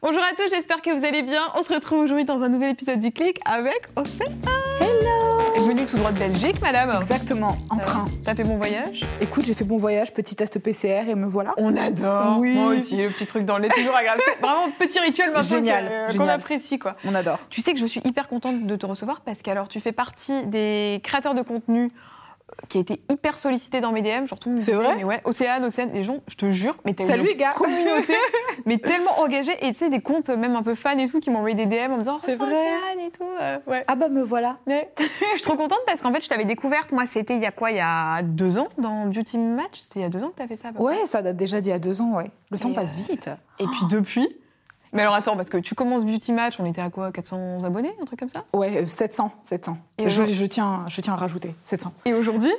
Bonjour à tous, j'espère que vous allez bien. On se retrouve aujourd'hui dans un nouvel épisode du Clic avec Océane. Hello Venue tout droit de Belgique, madame. Exactement, en Euh, train. T'as fait bon voyage Écoute, j'ai fait bon voyage, petit test PCR et me voilà. On adore. Oui. Moi aussi, le petit truc dans le lait, toujours agréable. Vraiment petit rituel maintenant Génial, qu'on apprécie quoi. On adore. Tu sais que je suis hyper contente de te recevoir parce que alors tu fais partie des créateurs de contenu qui a été hyper sollicité dans mes DM, genre tout le monde C'est vrai mais ouais, Océane, Océane, les gens, je te jure, mais t'as Salut, une les gars. communauté, mais tellement engagée et tu sais des comptes même un peu fans et tout qui m'ont envoyé des DM en me disant C'est Reçois vrai. Océane et tout, euh, ouais. Ah bah me voilà. Ouais. je suis trop contente parce qu'en fait je t'avais découverte, moi c'était il y a quoi, il y a deux ans dans Beauty Match, c'était il y a deux ans que t'as fait ça. Ouais, ça date déjà d'il y a deux ans, ouais. Le temps Et, passe euh, vite. Et puis depuis. Mais alors attends, parce que tu commences Beauty Match, on était à quoi 400 abonnés, un truc comme ça? Ouais, euh, 700, 700. Et je, tiens, je tiens à rajouter 700. Et aujourd'hui?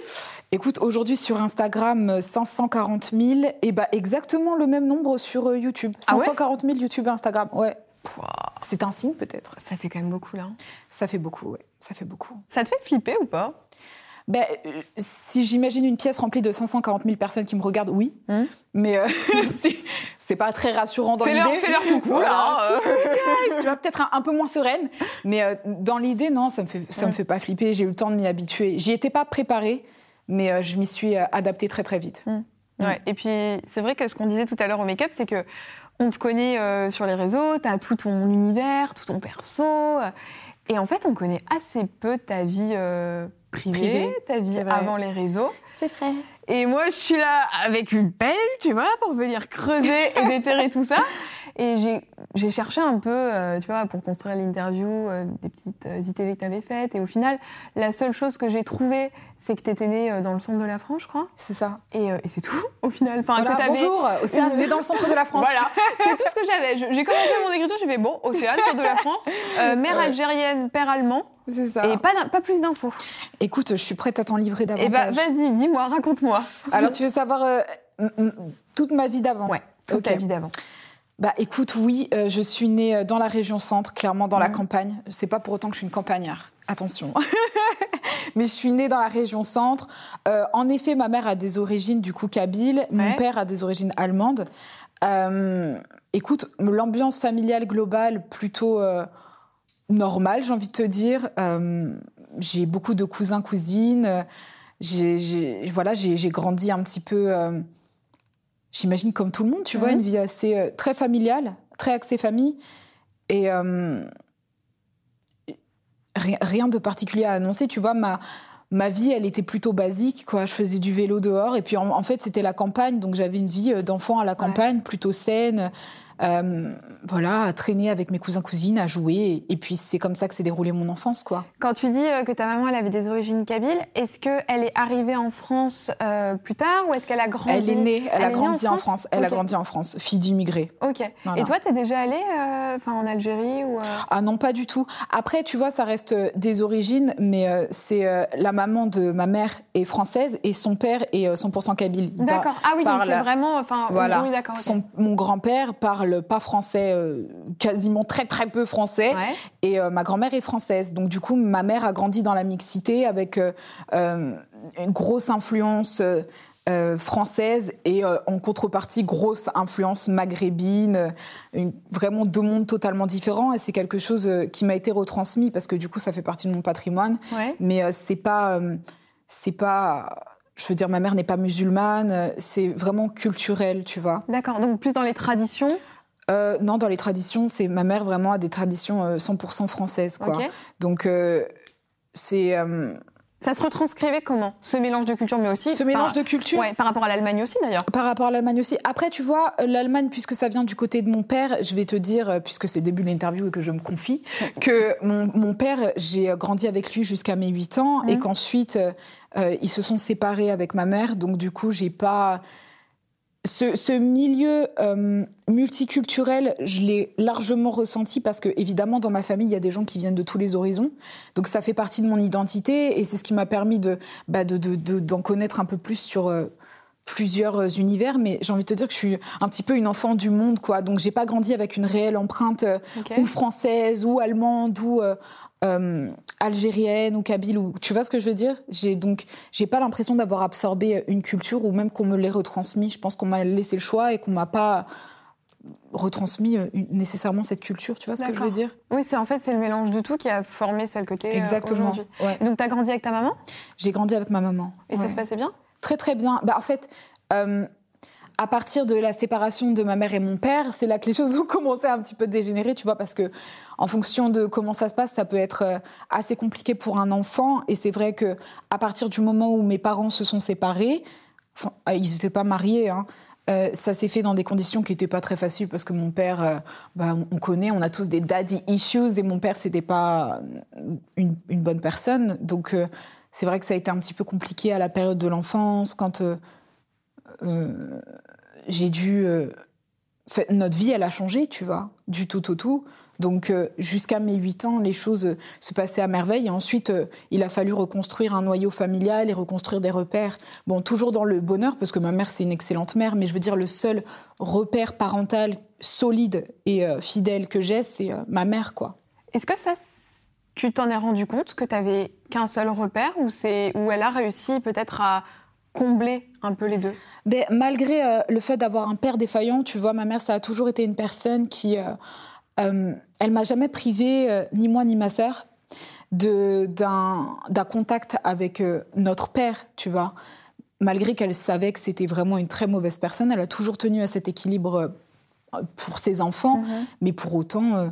Écoute, aujourd'hui sur Instagram, euh, 540 000, et bah exactement le même nombre sur euh, YouTube. Ah ouais? 540 000 YouTube et Instagram, ouais. C'est un signe peut-être. Ça fait quand même beaucoup là. Ça fait beaucoup, ouais. Ça fait beaucoup. Ça te fait flipper ou pas? Ben, euh, si j'imagine une pièce remplie de 540 000 personnes qui me regardent, oui. Hmm. Mais euh, c'est- pas très rassurant dans l'idée. Fais-leur coucou Voilà. là. euh. tu vois, peut-être un, un peu moins sereine. Mais euh, dans l'idée, non, ça me fait, ça me Ouais. fait pas flipper. J'ai eu le temps de m'y habituer. J'y étais pas préparée, mais euh, je m'y suis adaptée très, très vite. Ouais, et puis c'est vrai que ce qu'on disait tout à l'heure au make-up, c'est que on te connaît sur les réseaux, t'as tout ton univers, tout ton perso, et en fait on connaît assez peu ta vie privée, Privée, ta vie avant les réseaux. C'est vrai. Et moi je suis là avec une pelle, tu vois, pour venir creuser et déterrer tout ça. Et j'ai- cherché un peu, euh, tu vois, pour construire l'interview, euh, des petites euh, ITV que tu avais faites. Et au final, la seule chose que j'ai trouvée, c'est que tu étais née euh, dans le centre de la France, je crois. C'est ça. Et, euh, et c'est tout, au final. Enfin, Voilà, que t'avais- bonjour, Océane, est dans le centre de la France. Voilà, c'est tout ce que j'avais. J'ai commencé mon écriture, j'ai fait bon, Océane, centre de la France, mère Ouais. algérienne, père allemand, C'est ça. et pas, plus d'infos. Écoute, je suis prête à t'en livrer Et bah, davantage. vas-y, dis-moi, raconte-moi. Alors, tu veux savoir toute ma vie d'avant Ouais, toute Ok. ta vie d'avant. Bah écoute, oui, euh, je suis née euh, dans la région centre, clairement dans la Mhm. campagne. C'est pas pour autant que je suis une campagnard. Attention. Mais je suis née dans la région centre. Euh, en effet, ma mère a des origines du coup kabyles, mon père a des origines allemandes. Euh, écoute, l'ambiance familiale globale plutôt normale, j'ai envie de te dire. J'ai beaucoup de cousins, cousines. J'ai, voilà, j'ai grandi un petit peu. J'imagine comme tout le monde, tu vois, une vie assez euh, très familiale, très axée famille, et euh, rien, rien de particulier à annoncer. Tu vois, ma ma vie, elle était plutôt basique, quoi. Je faisais du vélo dehors, et puis en, en fait, c'était la campagne, donc j'avais une vie euh, d'enfant à la campagne, plutôt saine. Euh, voilà, à traîner avec mes cousins cousines, à jouer, et, puis c'est comme ça que s'est déroulée mon enfance, quoi. Quand tu dis euh, que ta maman elle avait des origines kabyles, est-ce qu'elle est arrivée en France euh, plus tard ou est-ce qu'elle a grandi? Elle est née, elle, Elle a grandi en en France? Elle a grandi en France, fille d'immigrés. Ok. Voilà. Et toi, t'es déjà allée euh, en Algérie ou Ah non, pas du tout. Après, tu vois, ça reste des origines, mais c'est la maman de ma mère est française et son père est euh, 100% kabyle. Il D'accord. Ah oui, donc c'est vraiment. Enfin, Voilà. oui, d'accord. mon grand-père parle pas français, euh, quasiment très très peu français, Ouais. et euh, ma grand-mère est française. Donc du coup, ma mère a grandi dans la mixité avec euh, une grosse influence. française et en contrepartie grosse influence maghrébine, une- vraiment deux mondes totalement différents et c'est quelque chose qui m'a été retransmis parce que du coup ça fait partie de mon patrimoine Ouais. mais c'est pas c'est pas je veux dire ma mère n'est pas musulmane c'est vraiment culturel tu vois D'accord. Donc plus dans les traditions. Euh, non dans les traditions c'est ma mère vraiment a des traditions euh, 100% françaises quoi Ok. donc euh, c'est euh, Ça se retranscrivait comment? Ce mélange de culture, mais aussi. ce mélange par... de culture Ouais, par rapport à l'Allemagne aussi d'ailleurs. Par rapport à l'Allemagne aussi. Après, tu vois, euh, l'Allemagne, puisque ça vient du côté de mon père, je vais te dire, euh, puisque c'est le début de l'interview et que je me confie, que mon, mon père, j'ai grandi avec lui jusqu'à mes 8 ans et qu'ensuite, euh, euh, ils se sont séparés avec ma mère. Donc, du coup, j'ai pas. Ce, milieu euh, multiculturel, je l'ai largement ressenti parce que, évidemment, dans ma famille, il y a des gens qui viennent de tous les horizons. Donc, ça fait partie de mon identité et c'est ce qui m'a permis de, bah, d'en de, de, connaître un peu plus sur. Euh, plusieurs univers, mais j'ai envie de te dire que je suis un petit peu une enfant du monde, quoi. Donc j'ai pas grandi avec une réelle empreinte euh, ou française ou allemande ou euh, algérienne ou kabyle ou tu vois ce que je veux dire? J'ai donc j'ai pas l'impression d'avoir absorbé une culture ou même qu'on me l'ait retransmis. Je pense qu'on m'a laissé le choix et qu'on m'a pas retransmis euh, nécessairement cette culture. Tu vois ce que je veux dire? Oui c'est en fait c'est le mélange de tout qui a formé celle que t'es exactement. ouais. donc tu as grandi avec ta maman? J'ai grandi avec ma maman. Et ça se passait bien? Très très bien bah en fait euh, à partir de la séparation de ma mère et mon père, c'est là que les choses ont commencé à un petit peu dégénérer, tu vois, parce que en fonction de comment ça se passe, ça peut être euh, assez compliqué pour un enfant. Et c'est vrai que à partir du moment où mes parents se sont séparés, euh, ils n'étaient pas mariés, hein, euh, ça s'est fait dans des conditions qui n'étaient pas très faciles parce que mon père, bah, on connaît, on a tous des daddy issues et mon père, c'était pas une, bonne personne. Donc, c'est vrai que ça a été un petit peu compliqué à la période de l'enfance quand j'ai dû. Euh, notre vie, elle a changé, tu vois, du tout au tout. Donc, euh, jusqu'à mes 8 ans, les choses se passaient à merveille. Et ensuite, euh, il a fallu reconstruire un noyau familial et reconstruire des repères. Bon, toujours dans le bonheur, parce que ma mère, c'est une excellente mère, mais je veux dire, le seul repère parental solide et fidèle que j'ai, c'est ma mère, quoi. Est-ce que ça, tu t'en es rendu compte que tu qu'un seul repère ou, ou elle a réussi peut-être à combler un peu les deux? Ben, Malgré euh, le fait d'avoir un père défaillant, tu vois, ma mère, ça a toujours été une personne qui... Euh, euh, elle m'a jamais privé, ni moi ni ma sœur, d'un contact avec notre père, tu vois. Malgré qu'elle savait que c'était vraiment une très mauvaise personne, elle a toujours tenu à cet équilibre pour ses enfants, mm-hmm. mais pour autant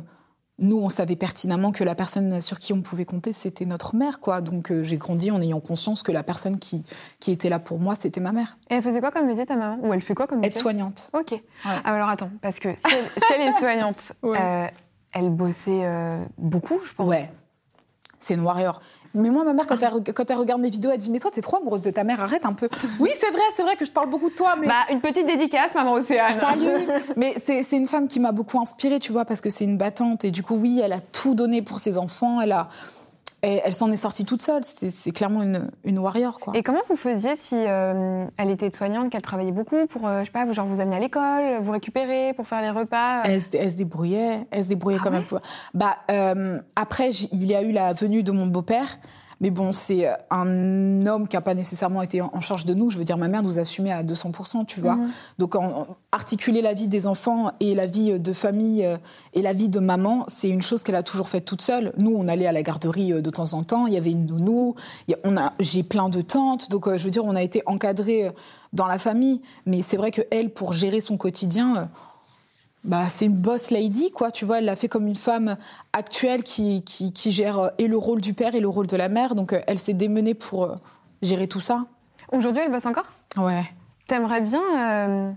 nous, on savait pertinemment que la personne sur qui on pouvait compter, c'était notre mère, quoi. Donc, euh, j'ai grandi en ayant conscience que la personne qui, qui était là pour moi, c'était ma mère. Et elle faisait quoi comme métier, ta maman? Ou elle fait quoi comme métier? Aide-soignante. Ok. Ah, alors, attends, parce que si elle, est soignante, euh, elle bossait euh, beaucoup, je pense. Ouais. C'est une warrior. Mais moi, ma mère, quand elle, quand elle regarde mes vidéos, elle dit Mais toi, t'es trop amoureuse de ta mère, arrête un peu. Oui, c'est vrai, c'est vrai que je parle beaucoup de toi. Mais... Bah, une petite dédicace, maman Océane. Salut Mais c'est une femme qui m'a beaucoup inspirée, tu vois, parce que c'est une battante. Et du coup, oui, elle a tout donné pour ses enfants. Elle a elle s'en est sortie toute seule. C'est clairement une, une, warrior, quoi. Et comment vous faisiez si euh, elle était soignante, qu'elle travaillait beaucoup pour, euh, je sais pas, genre vous amener à l'école, vous récupérer pour faire les repas Elle, se débrouillait, elle se débrouillait ah quand même. Bah, euh, après, il y a eu la venue de mon beau-père. Mais bon, c'est euh, un homme qui n'a pas nécessairement été en charge de nous. Je veux dire, ma mère nous assumait à 200%, tu vois. Mhm. Donc, articuler la vie des enfants et la vie de famille euh, et la vie de maman, c'est une chose qu'elle a toujours faite toute seule. Nous, on allait à la garderie euh, de temps en temps. Il y avait une nounou. j'ai plein de tantes. Donc, je veux dire, on a été encadrés dans la famille. Mais c'est vrai que elle, pour gérer son quotidien, bah, c'est une boss lady, quoi. Tu vois, elle l'a fait comme une femme actuelle qui, qui, gère euh, et le rôle du père et le rôle de la mère. Donc, euh, elle s'est démenée pour euh, gérer tout ça. Aujourd'hui, elle bosse encore? Ouais. T'aimerais bien.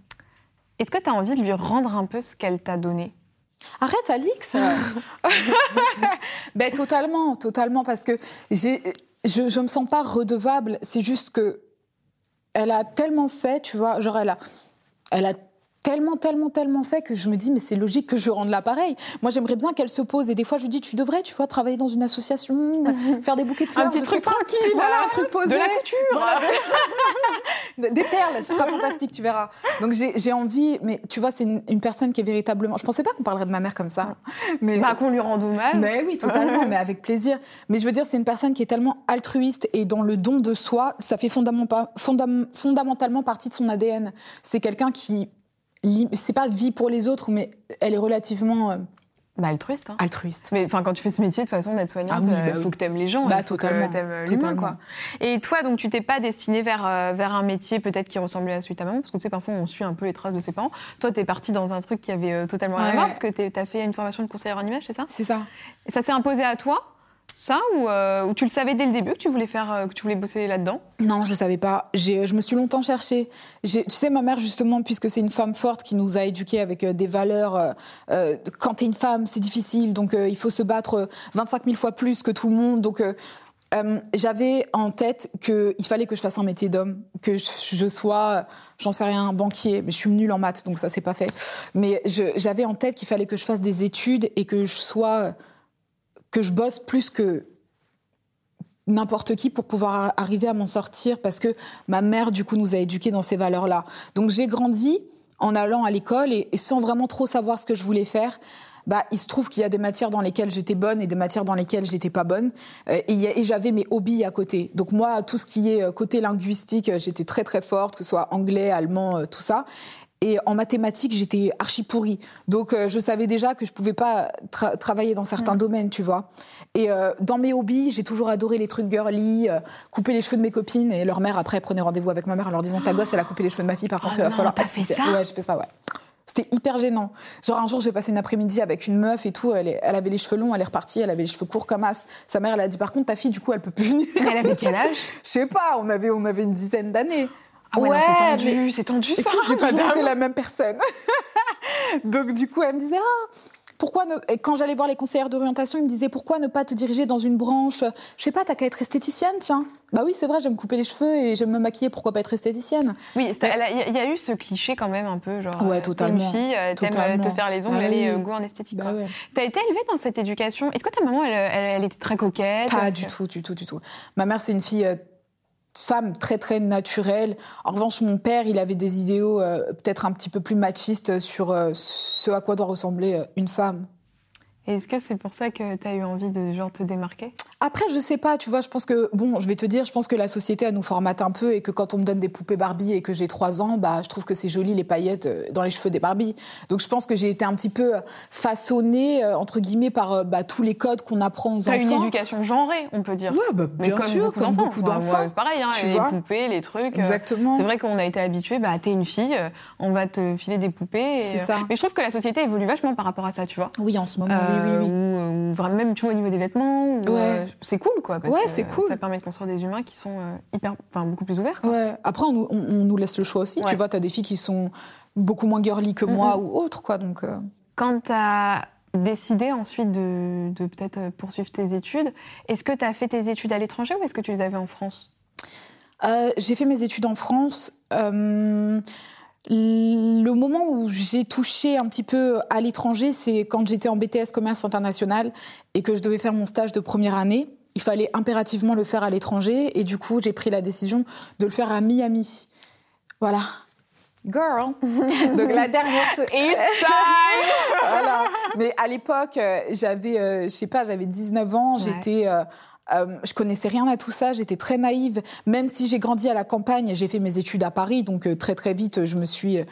Est-ce que tu as envie de lui rendre un peu ce qu'elle t'a donné? Arrête, Alix ben, Totalement, totalement. Parce que je ne me sens pas redevable. C'est juste que. Elle a tellement fait, tu vois. Genre, elle a, elle a tellement, tellement, tellement fait que je me dis, mais c'est logique que je rende l'appareil. Moi, j'aimerais bien qu'elle se pose. Et des fois, je lui dis, tu devrais, tu vois, travailler dans une association, faire des bouquets de fleurs. Un petit truc tranquille, voilà, un truc posé. De la couture. des perles, ce sera fantastique, tu verras. Donc, j'ai envie, mais tu vois, c'est une, personne qui est véritablement. Je pensais pas qu'on parlerait de ma mère comme ça. Mais bah, qu'on lui rende hommage. Mais oui, totalement, mais avec plaisir. Mais je veux dire, c'est une personne qui est tellement altruiste et dans le don de soi, ça fait fondamentalement partie de son ADN. C'est quelqu'un qui c'est pas vie pour les autres, mais elle est relativement. Euh, bah, altruiste. Hein. Altruiste. Mais enfin, quand tu fais ce métier, de toute façon, d'être soignante, il ah euh, bah faut que tu aimes les gens. Bah, totalement. Que l'humain, quoi. Et toi, donc, tu t'es pas destinée vers, euh, vers un métier peut-être qui ressemblait à celui de ta maman? Parce que tu sais, parfois, on suit un peu les traces de ses parents. Toi, tu es partie dans un truc qui avait totalement rien à voir, parce que tu as fait une formation de conseillère en image, c'est ça? C'est ça. Et ça s'est imposé à toi? Ça euh, ou, tu le savais dès le début que tu voulais faire, euh, que tu voulais bosser là-dedans? Non, je savais pas. Je me suis longtemps cherchée. Tu sais, ma mère justement, puisque c'est une femme forte qui nous a éduqués avec euh, des valeurs. Euh, quand t'es une femme, c'est difficile, donc il faut se battre 25 000 fois plus que tout le monde. Donc euh, j'avais en tête qu'il fallait que je fasse un métier d'homme, que je, sois, j'en sais rien, banquier, mais je suis nulle en maths, donc ça c'est pas fait. Mais j'avais en tête qu'il fallait que je fasse des études et que je sois, que je bosse plus que n'importe qui pour pouvoir arriver à m'en sortir parce que ma mère du coup nous a éduqués dans ces valeurs-là. Donc j'ai grandi en allant à l'école et, sans vraiment trop savoir ce que je voulais faire bah, il se trouve qu'il y a des matières dans lesquelles j'étais bonne et des matières dans lesquelles j'étais pas bonne. Euh, et, j'avais mes hobbies à côté. Donc moi, tout ce qui est euh, côté linguistique, euh, j'étais très très forte, que ce soit anglais, allemand, tout ça. Et en mathématiques, j'étais archi pourrie. Donc, je savais déjà que je pouvais pas travailler dans certains mm. domaines, tu vois. Et dans mes hobbies, j'ai toujours adoré les trucs girly, couper les cheveux de mes copines. Et leur mère, après, prenait rendez-vous avec ma mère en leur disant Ta gosse, elle a coupé les cheveux de ma fille, par contre, il va falloir. Fait ça Ouais, je fais ça, ouais. C'était hyper gênant. Genre un jour, j'ai passé une après-midi avec une meuf et tout. Elle, elle, avait les cheveux longs, elle est repartie, elle avait les cheveux courts comme as. Sa mère, elle a dit par contre, ta fille, du coup, elle peut plus venir. Elle avait quel âge? Je sais pas. On avait, on avait une dizaine d'années. Ah ouais, c'est tendu, c'est tendu ça. J'ai toujours été la même personne. Donc du coup, elle me disait ah pourquoi ne... Et quand j'allais voir les conseillères d'orientation, ils me disaient pourquoi ne pas te diriger dans une branche Je sais pas, t'as qu'à être esthéticienne, tiens. Bah oui, c'est vrai, j'aime couper les cheveux et j'aime me maquiller, pourquoi pas être esthéticienne? Oui, il y, a eu ce cliché quand même un peu, genre, ouais, totalement. une fille, euh, t'aimes euh, te faire les ongles, bah allez, euh, go en esthétique. Bah ouais. T'as été élevée dans cette éducation? Est-ce que ta maman, elle, elle, était très coquette? Pas du tout, du tout, du tout. Ma mère, c'est une fille femme très très naturelle. En revanche, mon père, il avait des idéaux euh, peut-être un petit peu plus machistes sur euh, ce à quoi doit ressembler euh, une femme. Est-ce que c'est pour ça que tu as eu envie de genre te démarquer? Après, je sais pas, tu vois, je pense que, bon, je vais te dire, je pense que la société, elle nous formate un peu et que quand on me donne des poupées Barbie et que j'ai 3 ans, bah, je trouve que c'est joli les paillettes euh, dans les cheveux des Barbie. Donc je pense que j'ai été un petit peu façonnée, euh, entre guillemets, par euh, bah, tous les codes qu'on apprend aux enfants. une éducation genrée, on peut dire. Ouais, bah, bien comme sûr, beaucoup comme beaucoup d'enfants. pareil, hein, les poupées, les trucs. Exactement. C'est vrai qu'on a été habitué, bah, t'es une fille, on va te filer des poupées. C'est ça. Mais je trouve que la société évolue vachement par rapport à ça, tu vois. Oui, en ce moment, oui, oui, oui vraiment même tu vois au niveau des vêtements. ouais. Euh, c'est cool quoi. ouais, c'est cool. Ça permet de construire des humains qui sont euh, hyper, enfin beaucoup plus ouverts. Ouais. Après, on, nous laisse le choix aussi. Tu vois, tu as des filles qui sont beaucoup moins girly que moi ou autres quoi. Donc. Euh. Quand tu as décidé ensuite de, de peut-être poursuivre tes études, est-ce que tu as fait tes études à l'étranger ou est-ce que tu les avais en France? J'ai fait mes études en France. Le moment où j'ai touché un petit peu à l'étranger, c'est quand j'étais en BTS commerce international et que je devais faire mon stage de première année. Il fallait impérativement le faire à l'étranger et du coup, j'ai pris la décision de le faire à Miami. Voilà. Girl. Donc la dernière It's time. voilà. Mais à l'époque, euh, j'avais euh, je sais pas, j'avais 19 ans, j'étais euh, euh, je connaissais rien à tout ça, j'étais très naïve. Même si j'ai grandi à la campagne, j'ai fait mes études à Paris, donc euh, très très vite, je me suis. Euh,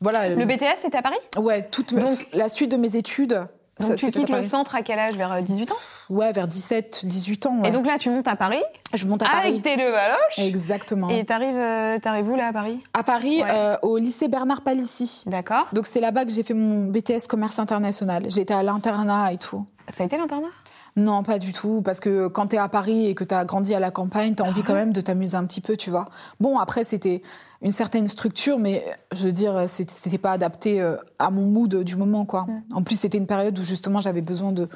voilà. Le BTS, c'était à Paris? Ouais, toute donc, la suite de mes études. Donc tu quittes le centre à quel âge? Vers 18 ans? Ouais, vers 17, 18 ans. Ouais. Et donc là, tu montes à Paris? Je monte à Paris. Avec tes deux valoches Exactement. Et t'arrives arrives où là à Paris? À Paris, au lycée Bernard Palissy. D'accord. Donc c'est là-bas que j'ai fait mon BTS commerce international. J'étais à l'internat et tout. Ça a été l'internat? Non, pas du tout, parce que quand tu es à Paris et que tu as grandi à la campagne, tu as envie ah quand même de t'amuser un petit peu, tu vois. Bon, après, c'était une certaine structure, mais je veux dire, c'était pas adapté euh, à mon mood du moment, quoi. En plus, c'était une période où justement j'avais besoin de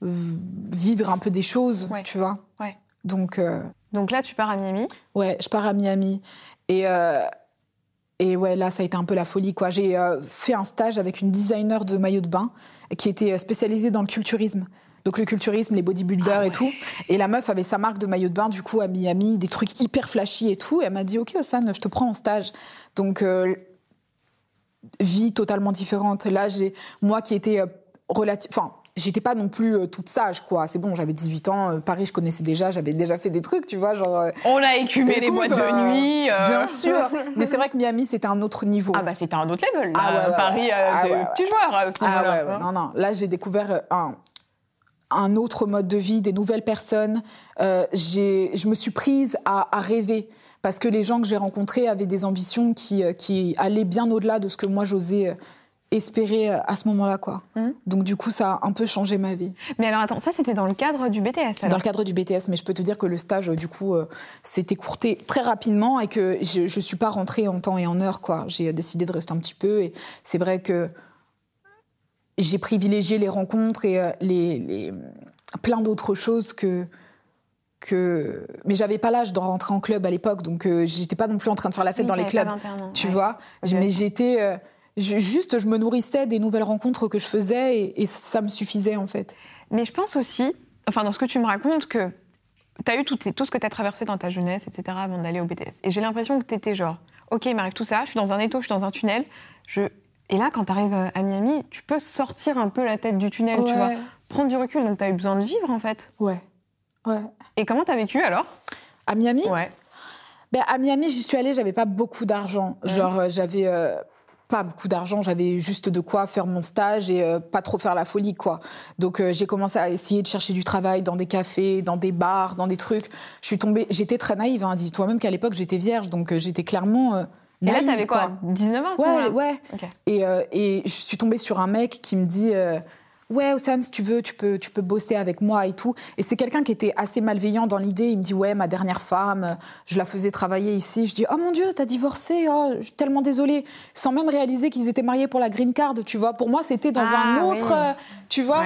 vivre un peu des choses, tu vois. Ouais. Donc, euh, Donc là, tu pars à Miami Ouais, je pars à Miami. Et, euh, et ouais, là, ça a été un peu la folie, quoi. J'ai fait un stage avec une designer de maillot de bain qui était spécialisée dans le culturisme. Donc le culturisme, les bodybuilders ah et tout. Et la meuf avait sa marque de maillot de bain du coup à Miami, des trucs hyper flashy et tout. Et elle m'a dit ok Ossane, je te prends en stage. Donc euh, vie totalement différente. Là j'ai moi qui étais euh, relative, enfin j'étais pas non plus euh, toute sage quoi. C'est bon j'avais 18 ans Paris je connaissais déjà j'avais déjà fait des trucs tu vois genre on a écumé les boîtes de nuit bien sûr. Mais c'est vrai que Miami c'était un autre niveau. Ah bah c'était un autre level ah, Paris ah, c'est petit joueur à ce ah, non non. Là j'ai découvert un un autre mode de vie, des nouvelles personnes. Euh, je me suis prise à, rêver parce que les gens que j'ai rencontrés avaient des ambitions qui, euh, qui allaient bien au-delà de ce que moi j'osais euh, espérer à ce moment-là, quoi. Mmh. Donc du coup, ça a un peu changé ma vie. Mais alors attends, ça c'était dans le cadre du BTS alors? Dans le cadre du BTS, mais je peux te dire que le stage, du coup, s'est écourté très rapidement et que je, ne suis pas rentrée en temps et en heure, quoi. J'ai décidé de rester un petit peu et c'est vrai que j'ai privilégié les rencontres et euh, les, plein d'autres choses que que mais j'avais pas l'âge d'en rentrer en club à l'époque donc euh, j'étais pas non plus en train de faire la fête dans les clubs tu vois. Mais j'étais euh, juste je me nourrissais des nouvelles rencontres que je faisais et, ça me suffisait en fait. Mais je pense aussi enfin dans ce que tu me racontes que tu as eu tout, tout ce que tu as traversé dans ta jeunesse etc avant d'aller au BTS et j'ai l'impression que tu étais genre ok il m'arrive tout ça je suis dans un étau je suis dans un tunnel je et là quand tu arrives à Miami tu peux sortir un peu la tête du tunnel tu vois prendre du recul donc tu as eu besoin de vivre en fait ouais et comment t'as vécu alors? À Miami? Ouais. Ben, à Miami, j'y suis allée, j'avais pas beaucoup d'argent. Genre, euh, j'avais euh, pas beaucoup d'argent, j'avais juste de quoi faire mon stage et euh, pas trop faire la folie, quoi. Donc, j'ai commencé à essayer de chercher du travail dans des cafés, dans des bars, dans des trucs. Je suis tombée, j'étais très naïve, hein. dis-toi même qu'à l'époque, j'étais vierge, donc j'étais clairement. Et là, t'avais quoi, 19 ans Ouais, ouais. Et, et je suis tombée sur un mec qui me dit ouais Ossane si tu veux tu peux tu peux bosser avec moi et tout. Et c'est quelqu'un qui était assez malveillant dans l'idée. Il me dit ouais ma dernière femme je la faisais travailler ici. Je dis oh mon dieu t'as divorcé oh je suis tellement désolée. Sans même réaliser qu'ils étaient mariés pour la green card tu vois. Pour moi c'était dans un ah autre tu vois.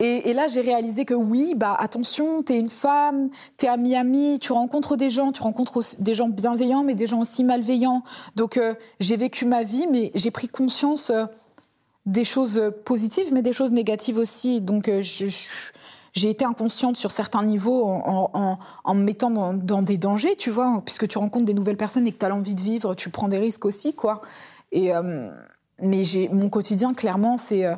Et, et, là j'ai réalisé que oui bah attention t'es une femme t'es à Miami tu rencontres des gens tu rencontres des gens bienveillants mais des gens aussi malveillants. Donc euh, j'ai vécu ma vie mais j'ai pris conscience euh, des choses positives, mais des choses négatives aussi. Donc, euh, j'ai été inconsciente sur certains niveaux en, me mettant dans, des dangers, tu vois, puisque tu rencontres des nouvelles personnes et que tu as envie de vivre, tu prends des risques aussi, quoi. Et, euh, mais mon quotidien, clairement, c'est euh,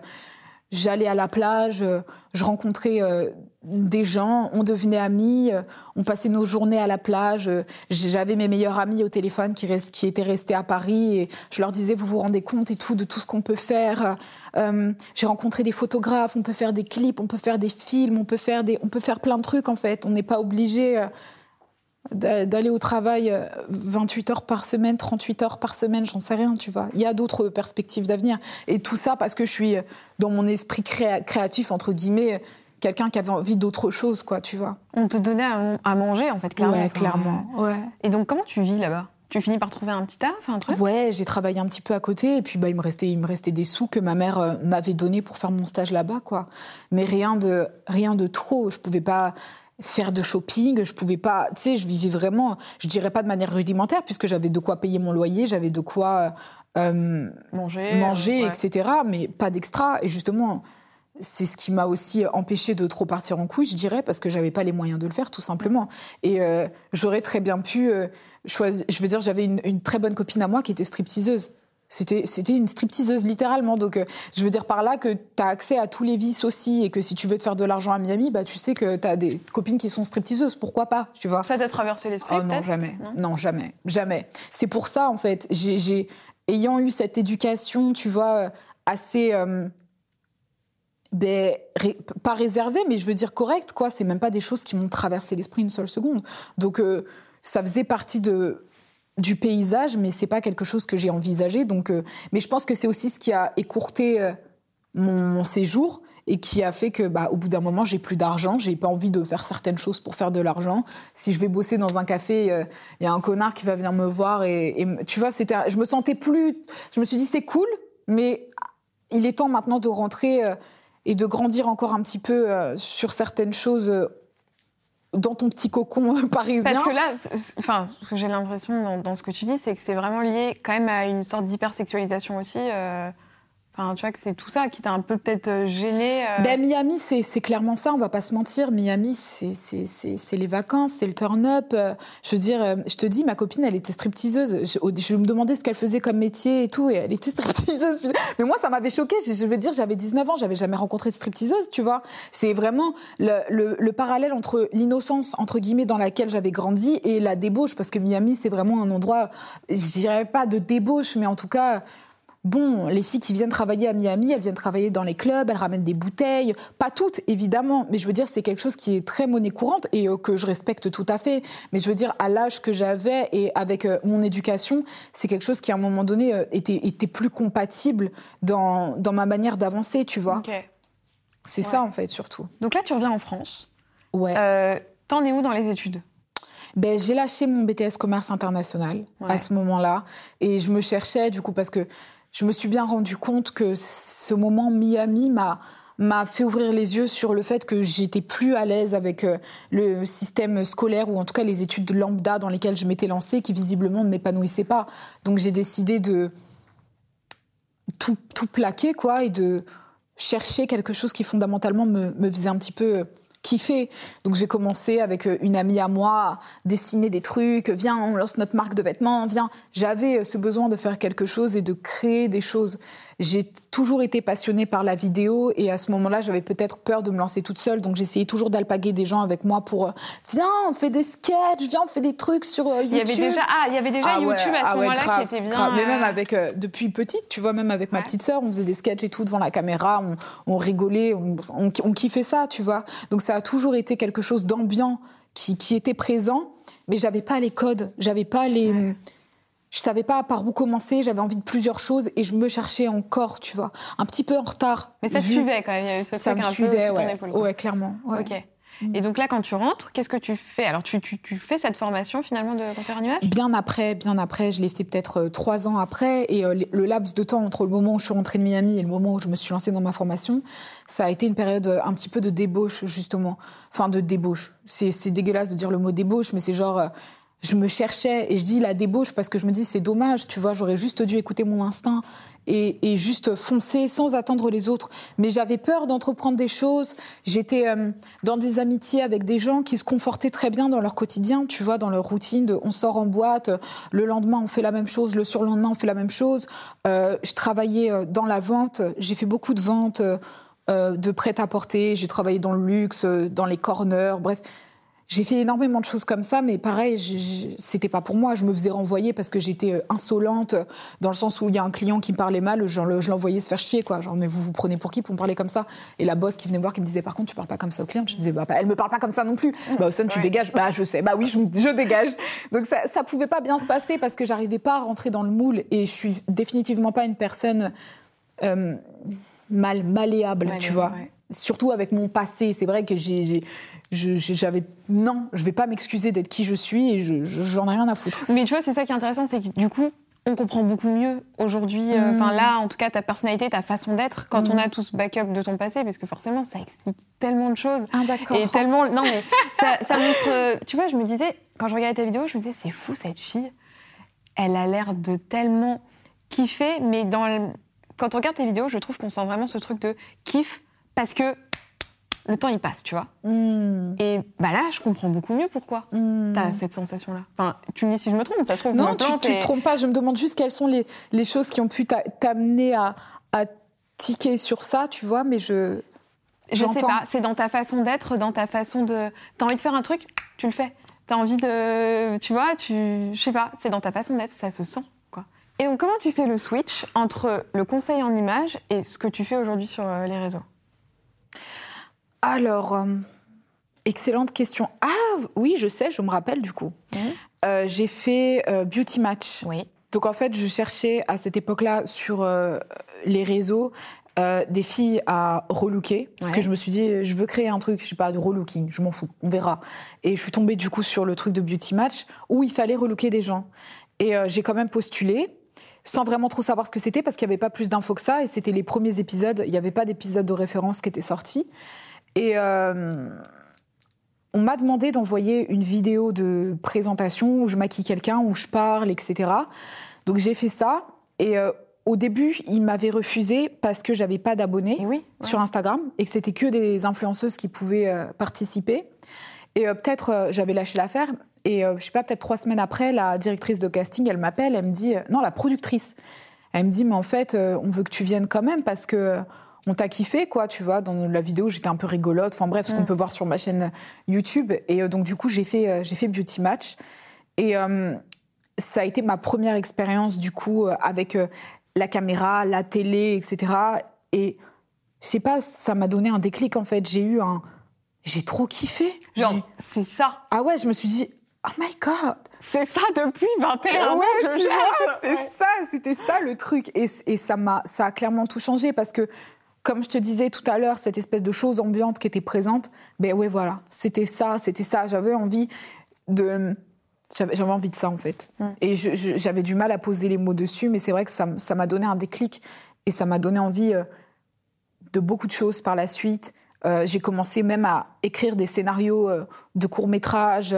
J'allais à la plage, euh, je rencontrais euh, des gens, on devenait amis, euh, on passait nos journées à la plage. J'avais mes meilleurs amis au téléphone qui, étaient restés à Paris et je leur disais vous vous rendez compte et tout de tout ce qu'on peut faire. J'ai rencontré des photographes, on peut faire des clips, on peut faire des films, on peut faire plein de trucs en fait. On n'est pas obligé d'aller au travail 28 euh, heures par semaine, 38 heures par semaine, j'en sais rien, tu vois. Il y a d'autres perspectives d'avenir. Et tout ça parce que je suis dans mon esprit créatif, entre guillemets, quelqu'un qui avait envie d'autre chose, quoi, tu vois. On te donnait à, manger, en fait, clairement. Ouais, clairement, ouais. Et donc, comment tu vis là-bas? Tu finis par trouver un petit taf, un truc? Ouais, j'ai travaillé un petit peu à côté et puis bah il me restait il me restait des sous que ma mère euh, m'avait donné pour faire mon stage là-bas quoi. Mais rien de rien de trop, je pouvais pas faire de shopping, je pouvais pas, tu sais, je vivais vraiment, je dirais pas de manière rudimentaire, puisque j'avais de quoi payer mon loyer, j'avais de quoi euh, manger, manger etc., mais pas d'extra. Et justement, c'est ce qui m'a aussi empêché de trop partir en couille, je dirais, parce que j'avais pas les moyens de le faire, tout simplement. Et euh, j'aurais très bien pu euh, choisir, je veux dire, j'avais une, une très bonne copine à moi qui était stripteaseuse. C'était, c'était une stripteaseuse littéralement. Donc, euh, je veux dire par là que tu as accès à tous les vices aussi et que si tu veux te faire de l'argent à Miami, bah, tu sais que tu as des copines qui sont stripteaseuses. Pourquoi pas, tu vois? Ça t'a traversé l'esprit oh, Non, jamais. Non, jamais. Jamais. C'est pour ça, en fait, j'ai, ayant eu cette éducation, tu vois, assez... Ben, pas réservée, mais je veux dire correcte, quoi. C'est même pas des choses qui m'ont traversé l'esprit une seule seconde. Donc, euh, ça faisait partie de du paysage, mais c'est pas quelque chose que j'ai envisagé. Donc, euh, mais je pense que c'est aussi ce qui a écourté euh, mon, séjour et qui a fait que, bah, au bout d'un moment, j'ai plus d'argent. J'ai pas envie de faire certaines choses pour faire de l'argent. Si je vais bosser dans un café, il y a un connard qui va venir me voir et, tu vois, c'était, je me sentais plus. Je me suis dit c'est cool, mais il est temps maintenant de rentrer et de grandir encore un petit peu sur certaines choses dans ton petit cocon parisien. Parce que là, enfin, j'ai l'impression dans, ce que tu dis, c'est que c'est vraiment lié quand même à une sorte d'hypersexualisation aussi. Euh, Enfin, tu vois que c'est tout ça qui t'a un peu peut-être euh, gêné. Euh. Ben, Miami, c'est clairement ça, on va pas se mentir. Miami, c'est les vacances, c'est le turn-up. Euh. Je veux dire, je te dis, ma copine, elle était stripteaseuse. Je, je me demandais ce qu'elle faisait comme métier et tout, et elle était stripteaseuse. Mais moi, ça m'avait choqué. Je, veux dire, j'avais 19 ans, j'avais jamais rencontré de stripteaseuse, tu vois. C'est vraiment le, le, le, parallèle entre l'innocence, entre guillemets, dans laquelle j'avais grandi et la débauche, parce que Miami, c'est vraiment un endroit, je dirais pas de débauche, mais en tout cas, Bon, les filles qui viennent travailler à Miami, elles viennent travailler dans les clubs, elles ramènent des bouteilles, pas toutes évidemment, mais je veux dire c'est quelque chose qui est très monnaie courante et euh, que je respecte tout à fait. Mais je veux dire à l'âge que j'avais et avec euh, mon éducation, c'est quelque chose qui à un moment donné euh, était, était plus compatible dans, dans ma manière d'avancer, tu vois. C'est ça en fait surtout. Donc là tu reviens en France. Ouais. T'en es où dans les études? Ben, j'ai lâché mon BTS commerce international à ce moment-là et je me cherchais du coup parce que je me suis bien rendu compte que ce moment Miami m'a m'a fait ouvrir les yeux sur le fait que j'étais plus à l'aise avec euh, le système scolaire ou en tout cas les études lambda dans lesquelles je m'étais lancée qui visiblement ne m'épanouissaient pas. Donc j'ai décidé de tout, plaquer quoi et de chercher quelque chose qui fondamentalement me, me faisait un petit peu kiffer. Donc j'ai commencé avec euh, une amie à moi à dessiner des trucs, viens, on lance notre marque de vêtements, viens. J'avais euh, ce besoin de faire quelque chose et de créer des choses. J'ai toujours été passionnée par la vidéo et à ce moment-là, j'avais peut-être peur de me lancer toute seule. Donc j'essayais toujours d'alpaguer des gens avec moi pour euh, viens, on fait des sketchs, viens, on fait des trucs sur YouTube. Il y avait déjà, ah, il y avait déjà ah YouTube à ce ah moment-là qui était bien. Mais même avec, depuis petite, tu vois, même avec ma petite sœur, on faisait des sketchs et tout devant la caméra, on, rigolait, on, on, on, kiffait ça, tu vois. Donc ça a toujours été quelque chose d'ambiant qui, qui, était présent, mais j'avais pas les codes, j'avais pas les je savais pas par où commencer, j'avais envie de plusieurs choses et je me cherchais encore, tu vois, un petit peu en retard. Mais ça suivait quand même, il y avait ce ça truc me un suivait, peu ouais. épaule, ouais, clairement. Ouais. Ok. Et donc là, quand tu rentres, qu'est-ce que tu fais? Alors, tu, tu, tu, fais cette formation finalement de en image Bien après, bien après. Je l'ai fait peut-être euh, trois ans après. Et euh, le laps de temps entre le moment où je suis rentrée de Miami et le moment où je me suis lancée dans ma formation, ça a été une période euh, un petit peu de débauche, justement. Enfin, de débauche. C'est dégueulasse de dire le mot débauche, mais c'est genre je me cherchais et je dis la débauche parce que je me dis c'est dommage, tu vois, j'aurais juste dû écouter mon instinct et, juste foncer sans attendre les autres. Mais j'avais peur d'entreprendre des choses. J'étais euh, dans des amitiés avec des gens qui se confortaient très bien dans leur quotidien, tu vois, dans leur routine. On sort en boîte, le lendemain on fait la même chose, le surlendemain on fait la même chose. Euh, je travaillais euh, dans la vente, j'ai fait beaucoup de ventes. De prêt-à-porter, j'ai travaillé dans le luxe, dans les corners, bref, j'ai fait énormément de choses comme ça, mais pareil, c'était pas pour moi. Je me faisais renvoyer parce que j'étais euh, insolente, dans le sens où il y a un client qui me parlait mal, je l'envoyais se faire chier, quoi. Genre, mais vous vous prenez pour qui pour me parler comme ça? Et la boss qui venait me voir, qui me disait, par contre, tu parles pas comme ça au client. Je disais, bah, elle me parle pas comme ça non plus. Mmh, bah, Sam, tu dégages? Bah, je sais. Bah oui, je, je dégage. Donc ça, ça pouvait pas bien se passer parce que j'arrivais pas à rentrer dans le moule et je suis définitivement pas une personne euh, mal malléable, tu vois. Ouais surtout avec mon passé. C'est vrai que j'ai, j'avais non, je vais pas m'excuser d'être qui je suis et je, j'en ai rien à foutre. Mais tu vois, c'est ça qui est intéressant, c'est que du coup, on comprend beaucoup mieux aujourd'hui. euh, Enfin là, en tout cas, ta personnalité, ta façon d'être, quand on a tout ce backup de ton passé, parce que forcément, ça explique tellement de choses. Ah d'accord. Et tellement, non mais ça, ça montre. euh, Tu vois, je me disais quand je regardais ta vidéo, je me disais c'est fou cette fille. Elle a l'air de tellement kiffer, mais dans le- quand on regarde tes vidéos, je trouve qu'on sent vraiment ce truc de kiff parce que le temps il passe, tu vois. Mmh. Et bah là, je comprends beaucoup mieux pourquoi Mmh. t'as cette sensation-là. Enfin, tu me dis si je me trompe, ça se trouve. Non, tu, tu et- te trompes pas. Je me demande juste quelles sont les, les choses qui ont pu t'a- t'amener à, à tiquer sur ça, tu vois, mais je. Je sais pas, c'est dans ta façon d'être, dans ta façon de. T'as envie de faire un truc, tu le fais. T'as envie de. Tu vois, tu. Je sais pas, c'est dans ta façon d'être, ça se sent, quoi. Et donc, comment tu fais le switch entre le conseil en image et ce que tu fais aujourd'hui sur euh, les réseaux? Alors, euh, excellente question. Ah oui, je sais, je me rappelle du coup. Euh, j'ai fait euh, Beauty Match. Oui. Donc en fait, je cherchais à cette époque-là sur les réseaux euh, des filles à relooker parce Ouais. que je me suis dit je veux créer un truc, je sais pas de relooking, je m'en fous, on verra. Et je suis tombée du coup sur le truc de Beauty Match où il fallait relooker des gens. Et euh, j'ai quand même postulé sans vraiment trop savoir ce que c'était parce qu'il n'y avait pas plus d'infos que ça et c'était les premiers épisodes, il n'y avait pas d'épisode de référence qui était sorti. Et euh, on m'a demandé d'envoyer une vidéo de présentation où je maquille quelqu'un, où je parle, etc. Donc j'ai fait ça. Et euh, au début, il m'avait refusé parce que j'avais pas d'abonnés Et oui. ouais. sur Instagram et que c'était que des influenceuses qui pouvaient euh, participer. Et euh, peut-être euh, j'avais lâché l'affaire. Et je sais pas, peut-être trois semaines après, la directrice de casting, elle m'appelle, elle me dit, non, la productrice, elle me dit, mais en fait, on veut que tu viennes quand même parce que on t'a kiffé, quoi, tu vois. Dans la vidéo, j'étais un peu rigolote. Enfin bref, ce qu'on Mm. peut voir sur ma chaîne YouTube. Et euh, donc du coup, j'ai fait, euh, j'ai fait Beauty Match. Et euh, ça a été ma première expérience du coup avec la caméra, la télé, etc. Et je sais pas, ça m'a donné un déclic en fait. J'ai eu un, j'ai trop kiffé. Genre, c'est ça. ah ouais, je me suis dit, oh my god. C'est ça depuis 21 Ah ans. ouais, je cherche. c'est Ouais. ça, c'était ça le truc. Et, et ça m'a, ça a clairement tout changé parce que, comme je te disais tout à l'heure, cette espèce de chose ambiante qui était présente, ben ouais, voilà, c'était ça, c'était ça. J'avais envie de, j'avais, envie de ça en fait. Mm. Et j'avais du mal à poser les mots dessus, mais c'est vrai que ça, m'a donné un déclic et ça m'a donné envie euh, de beaucoup de choses par la suite. Euh, j'ai commencé même à écrire des scénarios euh, de courts métrages.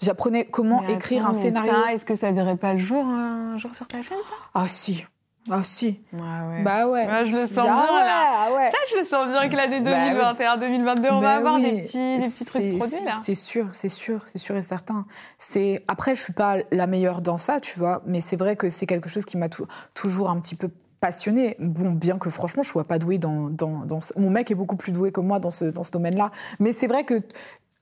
J'apprenais comment Mais écrire attends, un scénario. Est-ce que ça verrait pas le jour un jour sur ta chaîne, ça? Ah si, ah si. Ah ouais. Bah ouais. Ouais, je le sens Ah bien, ouais, là. ah ouais. Ça, je le sens bien que l'année Bah 2021-2022, on va Bah avoir oui. des petits, des petits trucs C'est- produits, là. C'est sûr, c'est sûr, c'est sûr et certain. C'est après, je suis pas la meilleure dans ça, tu vois, mais c'est vrai que c'est quelque chose qui m'a tou- toujours un petit peu passionnée. Bon, bien que franchement, je sois pas douée dans, dans, dans mon mec est beaucoup plus doué que moi dans ce dans ce domaine-là, mais c'est vrai que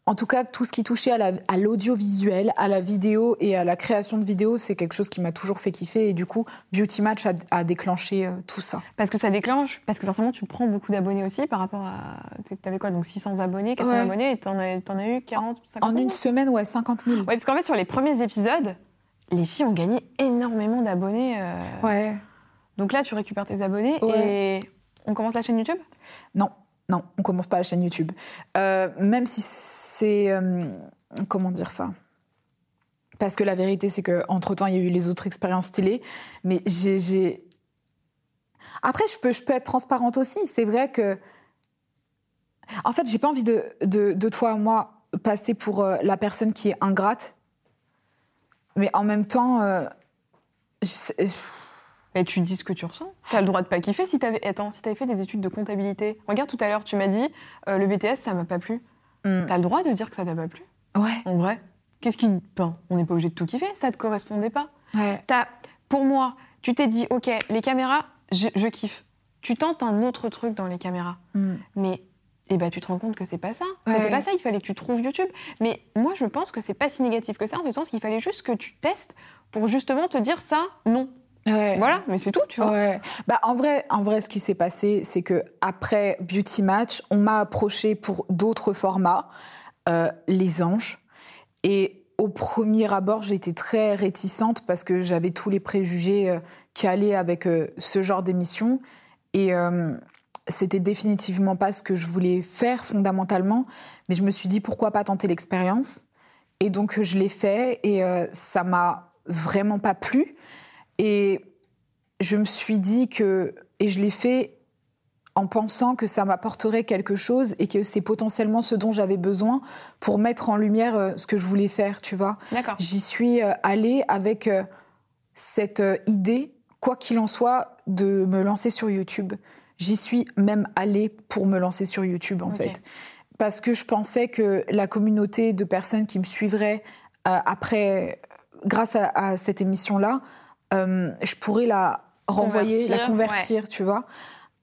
en tout cas, tout ce qui touchait à la- à l'audiovisuel, à, la vidéo et à la création de vidéos, c'est quelque chose qui m'a toujours fait kiffer. Et du coup, Beauty Match a, a déclenché euh, tout ça. Parce que ça déclenche, parce que forcément, tu prends beaucoup d'abonnés aussi par rapport à. T'avais quoi, donc 600 abonnés, 400 Ouais. abonnés, et t'en as, t'en as eu 40, 50 En 000? une semaine, ouais, 50 000. Ouais, parce qu'en fait, sur les premiers épisodes, les filles ont gagné énormément d'abonnés. euh, Ouais. Donc là, tu récupères tes abonnés Ouais. et on commence la chaîne YouTube? Non, non, on commence pas la chaîne YouTube. Euh, même si c'est euh, comment dire ça? Parce que la vérité, c'est que entre temps, il y a eu les autres expériences télé, mais j'ai, Après, je peux, je peux être transparente aussi. C'est vrai que, en fait, j'ai pas envie de, de, de toi moi passer pour euh, la personne qui est ingrate, mais en même temps, Et tu dis ce que tu ressens. T'as le droit de pas kiffer. Si t'avais, attends, si t'avais fait des études de comptabilité, regarde tout à l'heure, tu m'as dit euh, le BTS, ça m'a pas plu. Hmm. T'as le droit de dire que ça t'a pas plu. ouais, En vrai, qu'est-ce qui, enfin, on n'est pas obligé de tout kiffer. Ça te correspondait pas. ouais. T'as, pour moi, tu t'es dit, ok, les caméras, je, je kiffe. Tu tentes un autre truc dans les caméras, Hmm. mais eh ben, tu te rends compte que c'est pas ça. Ouais. C'était pas ça. Il fallait que tu trouves YouTube. Mais moi, je pense que c'est pas si négatif que ça, en ce sens qu'il fallait juste que tu testes pour justement te dire ça, non. Ouais. Voilà, mais c'est tout, tu vois. Ouais. Bah, en, vrai, en vrai, ce qui s'est passé, c'est que après Beauty Match, on m'a approché pour d'autres formats, euh, Les Anges. Et au premier abord, j'étais très réticente parce que j'avais tous les préjugés euh, qui allaient avec euh, ce genre d'émission. Et c'était définitivement pas ce que je voulais faire fondamentalement. Mais je me suis dit, pourquoi pas tenter l'expérience? Et donc, je l'ai fait et ça m'a vraiment pas plu. Et je me suis dit que, et je l'ai fait en pensant que ça m'apporterait quelque chose et que c'est potentiellement ce dont j'avais besoin pour mettre en lumière euh, ce que je voulais faire, tu vois. D'accord. J'y suis euh, allée avec euh, cette idée, quoi qu'il en soit, de me lancer sur YouTube. J'y suis même allée pour me lancer sur YouTube, en fait. Parce que je pensais que la communauté de personnes qui me suivraient euh, après, grâce à, à cette émission-là, euh, je pourrais la renvoyer, la Convertir, tu vois.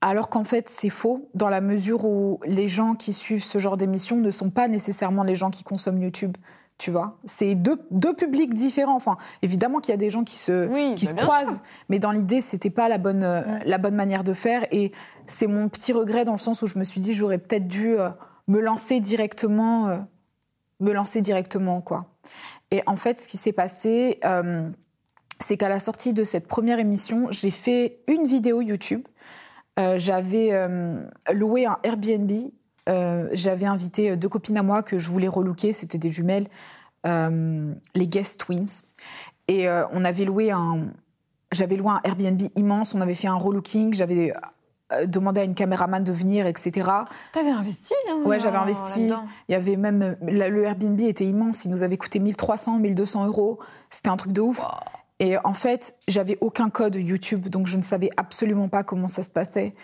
Alors qu'en fait, c'est faux, dans la mesure où les gens qui suivent ce genre d'émission ne sont pas nécessairement les gens qui consomment YouTube. Tu vois, c'est deux, deux publics différents. Enfin, évidemment qu'il y a des gens qui se, Oui, qui bah, se croisent, sûr. mais dans l'idée, c'était pas la bonne, euh, Ouais. la bonne manière de faire. Et c'est mon petit regret dans le sens où je me suis dit, j'aurais peut-être dû euh, me lancer directement, me lancer directement, quoi. Et en fait, ce qui s'est passé, euh, c'est qu'à la sortie de cette première émission, j'ai fait une vidéo YouTube. Euh, j'avais euh, loué un Airbnb. Euh, j'avais invité deux copines à moi que je voulais relooker. C'était des jumelles, les Guest Twins. Et on avait loué un. J'avais loué un Airbnb immense. On avait fait un relooking. J'avais demandé à une caméraman de venir, etc. T'avais investi hein, Ouais, j'avais investi. Il y avait même le Airbnb était immense. Il nous avait coûté 1300, 1200 euros. C'était un truc de ouf. Et en fait, j'avais aucun code YouTube, donc je ne savais absolument pas comment ça se passait.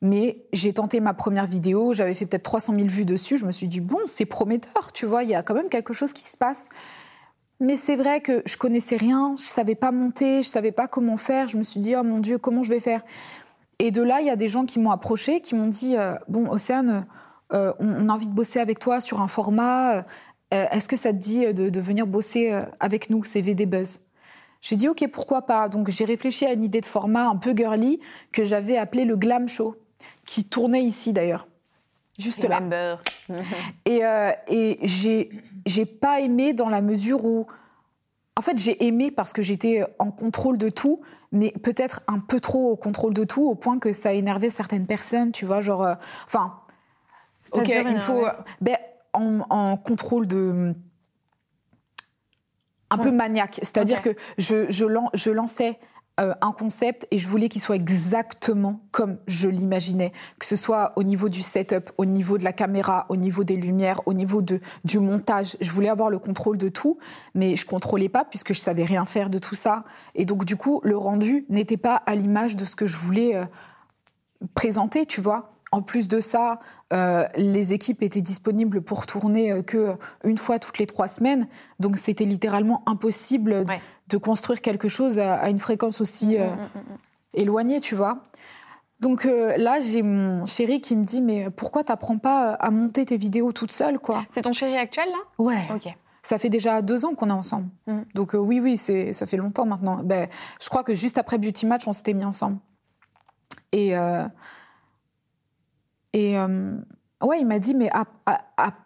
Mais j'ai tenté ma première vidéo, j'avais fait peut-être 300 000 vues dessus. Je me suis dit, bon, c'est prometteur, tu vois, il y a quand même quelque chose qui se passe. Mais c'est vrai que je connaissais rien, je savais pas monter, je savais pas comment faire. Je me suis dit, oh mon Dieu, comment je vais faire? Et de là, il y a des gens qui m'ont approché, qui m'ont dit, euh, bon, Océane, euh, on, a envie de bosser avec toi sur un format. euh, Est-ce que ça te dit de, venir bosser avec nous, c'est VD Buzz? J'ai dit ok pourquoi pas? Donc j'ai réfléchi à une idée de format un peu girly que j'avais appelé le glam show qui tournait ici d'ailleurs. Juste là. Et, euh, et j'ai j'ai pas aimé dans la mesure où en fait j'ai aimé parce que j'étais en contrôle de tout mais peut-être un peu trop au contrôle de tout au point que ça énervait certaines personnes tu vois genre euh, enfin ok C'est-à-dire il faut euh, ben, en, en contrôle de un peu maniaque c'est-à dire Ok. que je, je, lan- je lançais euh, un concept et je voulais qu'il soit exactement comme je l'imaginais, que ce soit au niveau du setup, au niveau de la caméra, au niveau des lumières, au niveau de, du montage. Je voulais avoir le contrôle de tout, mais je contrôlais pas puisque je savais rien faire de tout ça. Et donc du coup, le rendu n'était pas à l'image de ce que je voulais euh, présenter, tu vois. En plus de ça, euh, les équipes étaient disponibles pour tourner euh, que une fois toutes les trois semaines, donc c'était littéralement impossible de construire quelque chose à, une fréquence aussi mm, mm, mm, éloignée, tu vois. Donc là, j'ai mon chéri qui me dit mais pourquoi t'apprends pas à monter tes vidéos toute seule, quoi? C'est ton chéri actuel là? Ouais. Ok. Ça fait déjà deux ans qu'on est ensemble. Donc oui, oui, c'est ça fait longtemps maintenant. Ben, je crois que juste après Beauty Match, on s'était mis ensemble. Et et euh, ouais, il m'a dit, mais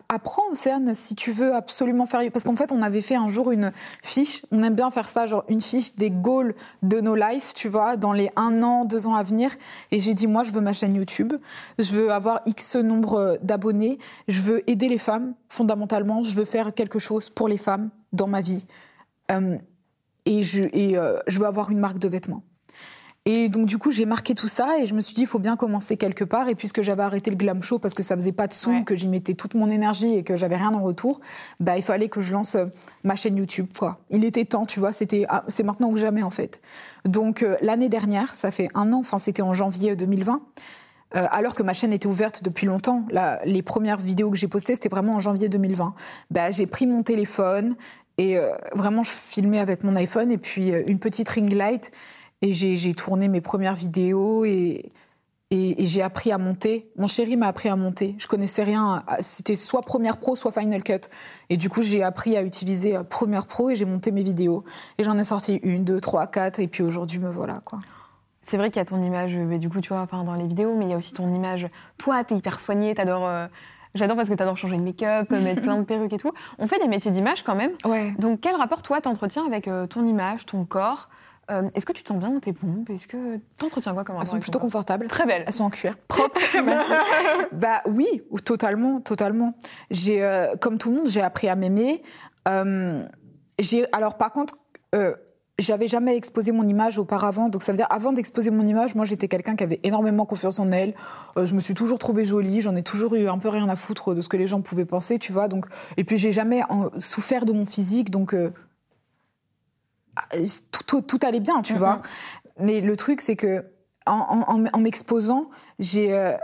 apprends, Océane, si tu veux absolument faire. Parce qu'en fait, on avait fait un jour une fiche. On aime bien faire ça, genre une fiche des goals de nos lives, tu vois, dans les un an, deux ans à venir. Et j'ai dit, moi, je veux ma chaîne YouTube. Je veux avoir X nombre d'abonnés. Je veux aider les femmes, fondamentalement. Je veux faire quelque chose pour les femmes dans ma vie. Euh, et, euh, je veux avoir une marque de vêtements. Et donc du coup j'ai marqué tout ça et je me suis dit il faut bien commencer quelque part et puisque j'avais arrêté le glam show parce que ça faisait pas de sous, que j'y mettais toute mon énergie et que j'avais rien en retour, bah il fallait que je lance euh, ma chaîne YouTube quoi. Il était temps, tu vois, c'était ah, c'est maintenant ou jamais en fait. Donc euh, l'année dernière, ça fait un an, enfin c'était en janvier 2020. Euh, alors que ma chaîne était ouverte depuis longtemps. les premières vidéos que j'ai postées, c'était vraiment en janvier 2020. Bah, j'ai pris mon téléphone et vraiment, je filmais avec mon iPhone et puis une petite ring light. Et j'ai tourné mes premières vidéos et, et, j'ai appris à monter. Mon chéri m'a appris à monter. Je connaissais rien. C'était soit Premiere Pro, soit Final Cut. Et du coup, j'ai appris à utiliser euh, Premiere Pro et j'ai monté mes vidéos. Et j'en ai sorti une, deux, trois, quatre. Et puis aujourd'hui, me voilà, quoi. C'est vrai qu'il y a ton image, mais du coup, tu vois, enfin, dans les vidéos, mais il y a aussi ton image. Toi, t'es hyper soignée, t'adores. Euh, j'adore parce que t'adores changer de make-up, mettre plein de perruques et tout. On fait des métiers d'image quand même. Ouais. Donc, quel rapport, toi, t'entretiens avec euh, ton image, ton corps? Euh, est-ce que tu te sens bien dans tes pompes? Est-ce que t'entretiens quoi comme Elles sont plutôt confortables. Très belles. Elles sont en cuir. Propres. bah oui, totalement, totalement. J'ai, euh, comme tout le monde, j'ai appris à m'aimer. Euh, j'ai, alors par contre, j'avais jamais exposé mon image auparavant. Donc ça veut dire, avant d'exposer mon image, moi j'étais quelqu'un qui avait énormément confiance en elle. je me suis toujours trouvée jolie. J'en ai toujours eu un peu rien à foutre de ce que les gens pouvaient penser, tu vois. Donc et puis j'ai jamais souffert de mon physique, donc tout, allait bien, tu vois. Mais le truc, c'est que en, m'exposant, j'ai euh,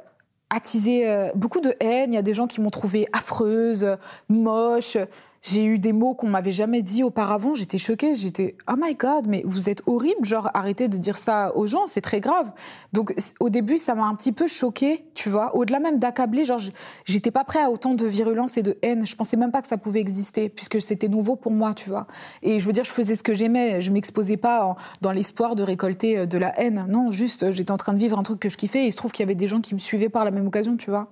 attisé euh, beaucoup de haine. Il y a des gens qui m'ont trouvée affreuse, moche. J'ai eu des mots qu'on m'avait jamais dit auparavant. J'étais choquée. J'étais oh my god, mais vous êtes horrible. Genre arrêtez de dire ça aux gens, c'est très grave. Donc au début, ça m'a un petit peu choquée, tu vois. Au-delà même d'accabler, genre j'étais pas prêt à autant de virulence et de haine. Je pensais même pas que ça pouvait exister puisque c'était nouveau pour moi, tu vois. Et je veux dire, je faisais ce que j'aimais. Je m'exposais pas dans l'espoir de récolter euh, de la haine. Non, juste euh, j'étais en train de vivre un truc que je kiffais. Et il se trouve qu'il y avait des gens qui me suivaient par la même occasion, tu vois.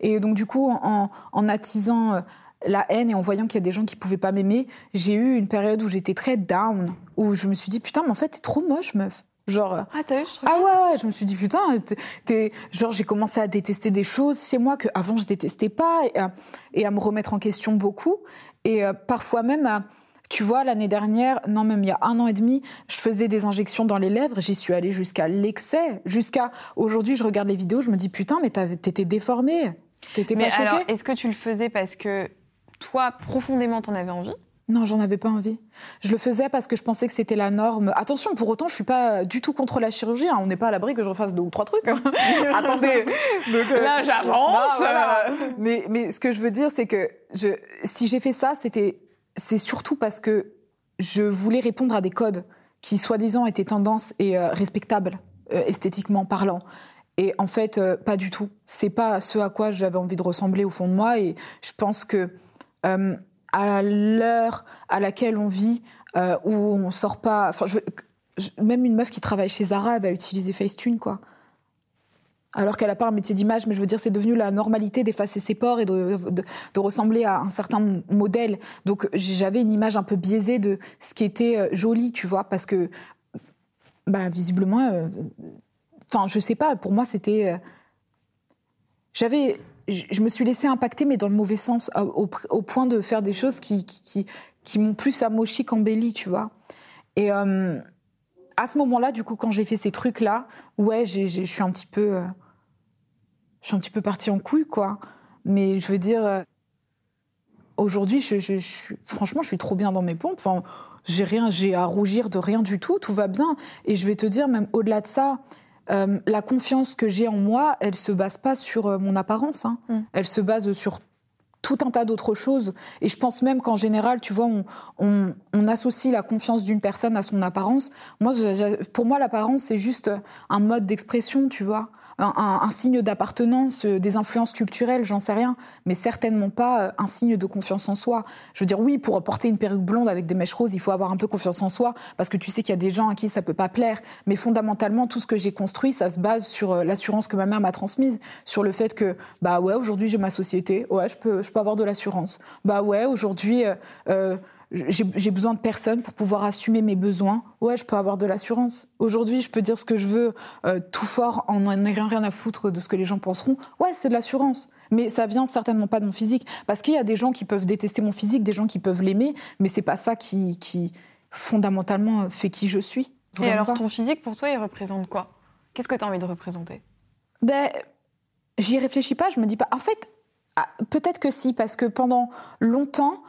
Et donc du coup, en, en attisant euh, la haine et en voyant qu'il y a des gens qui pouvaient pas m'aimer, j'ai eu une période où j'étais très down, où je me suis dit putain, mais en fait, t'es trop moche, meuf. Genre. Euh, ah, t'as vu, je Ah ouais, ouais, je me suis dit putain, t'es. Genre, j'ai commencé à détester des choses chez moi que avant je détestais pas et, à me remettre en question beaucoup. Et euh, parfois même, tu vois, l'année dernière, non, même il y a un an et demi, je faisais des injections dans les lèvres, j'y suis allée jusqu'à l'excès. Jusqu'à aujourd'hui, je regarde les vidéos, je me dis putain, mais t'étais déformée. T'étais pas choquée. Alors, est-ce que tu le faisais parce que toi, profondément, t'en avais envie? Non, j'en avais pas envie. Je le faisais parce que je pensais que c'était la norme. Attention, pour autant, je suis pas du tout contre la chirurgie. Hein. On n'est pas à l'abri que je refasse deux ou trois trucs. Hein. Attendez. Euh, Là, j'avance. mais, mais ce que je veux dire, c'est que je, si j'ai fait ça, c'était, c'est surtout parce que je voulais répondre à des codes qui, soi-disant, étaient tendances et euh, respectables, euh, esthétiquement parlant. Et en fait, euh, pas du tout. C'est pas ce à quoi j'avais envie de ressembler au fond de moi. Et je pense que euh, à l'heure à laquelle on vit, euh, où on sort pas, même une meuf qui travaille chez Zara, elle va utiliser Facetune, quoi. Alors qu'elle n'a pas un métier d'image, mais je veux dire, c'est devenu la normalité d'effacer ses pores et de, ressembler à un certain modèle. Donc j'avais une image un peu biaisée de ce qui était joli, tu vois, parce que bah, visiblement, Enfin, je sais pas, pour moi, c'était. Euh, j'avais. Je me suis laissée impacter, mais dans le mauvais sens, au, point de faire des choses qui, m'ont plus amochi qu'embelli, tu vois. Et euh, à ce moment-là, du coup, quand j'ai fait ces trucs-là, ouais, je suis un petit peu, euh, je suis un petit peu partie en couille, quoi. Mais je veux dire, euh, aujourd'hui, franchement, je suis trop bien dans mes pompes. Enfin, j'ai rien, j'ai à rougir de rien du tout, tout va bien. Et je vais te dire, même au-delà de ça, euh, la confiance que j'ai en moi, elle se base pas sur mon apparence. Hein. Mm. Elle se base sur tout un tas d'autres choses. Et je pense même qu'en général, tu vois, on, associe la confiance d'une personne à son apparence. Moi, pour moi, l'apparence, c'est juste un mode d'expression, tu vois un, signe d'appartenance, euh, des influences culturelles, j'en sais rien, mais certainement pas euh, un signe de confiance en soi. Je veux dire, oui, pour porter une perruque blonde avec des mèches roses, il faut avoir un peu confiance en soi, parce que tu sais qu'il y a des gens à qui ça peut pas plaire. Mais fondamentalement, tout ce que j'ai construit, ça se base sur euh, l'assurance que ma mère m'a transmise, sur le fait que, bah ouais, aujourd'hui j'ai ma société, ouais, je peux, peux avoir de l'assurance. Bah ouais, aujourd'hui, j'ai besoin de personne pour pouvoir assumer mes besoins. Ouais, je peux avoir de l'assurance. Aujourd'hui, je peux dire ce que je veux euh, tout fort en n'ayant rien à foutre de ce que les gens penseront. Ouais, c'est de l'assurance. Mais ça vient certainement pas de mon physique. Parce qu'il y a des gens qui peuvent détester mon physique, des gens qui peuvent l'aimer, mais c'est pas ça qui, qui, fondamentalement fait qui je suis. Et alors, ton physique, pour toi, il représente quoi? Qu'est-ce que tu as envie de représenter? Ben, j'y réfléchis pas, je me dis pas. En fait, ah, peut-être que si, parce que pendant longtemps,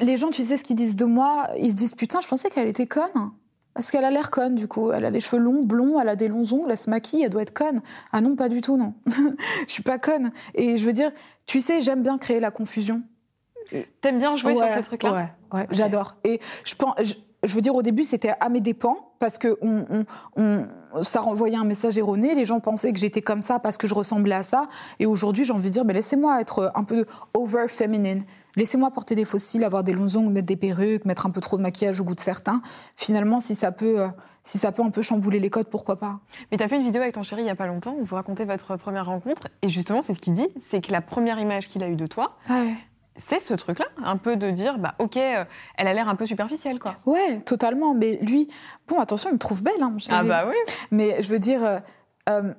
les gens, tu sais ce qu'ils disent de moi Ils se disent putain, je pensais qu'elle était conne. Parce qu'elle a l'air conne, du coup. Elle a les cheveux longs, blonds, elle a des longs ongles, elle se maquille, elle doit être conne. Ah non, pas du tout, non. je suis pas conne. Et je veux dire, tu sais, j'aime bien créer la confusion. T'aimes bien jouer sur ce truc-là Ouais, ouais j'adore. Et je pense, je, veux dire, au début, c'était à mes dépens, parce que on, ça renvoyait un message erroné. Les gens pensaient que j'étais comme ça parce que je ressemblais à ça. Et aujourd'hui, j'ai envie de dire, mais laissez-moi être un peu over feminine. Laissez-moi porter des fossiles, avoir des longs ongles, mettre des perruques, mettre un peu trop de maquillage au goût de certains. Finalement, si ça peut, euh, si ça peut un peu chambouler les codes, pourquoi pas? Mais tu as fait une vidéo avec ton chéri il n'y a pas longtemps où vous racontez votre première rencontre. Et justement, c'est ce qu'il dit c'est que la première image qu'il a eue de toi, c'est ce truc-là, un peu de dire, bah ok, euh, elle a l'air un peu superficielle, quoi. Ouais, totalement. Mais lui, bon, attention, il me trouve belle, hein. Ah bah oui. Mais je veux dire, euh,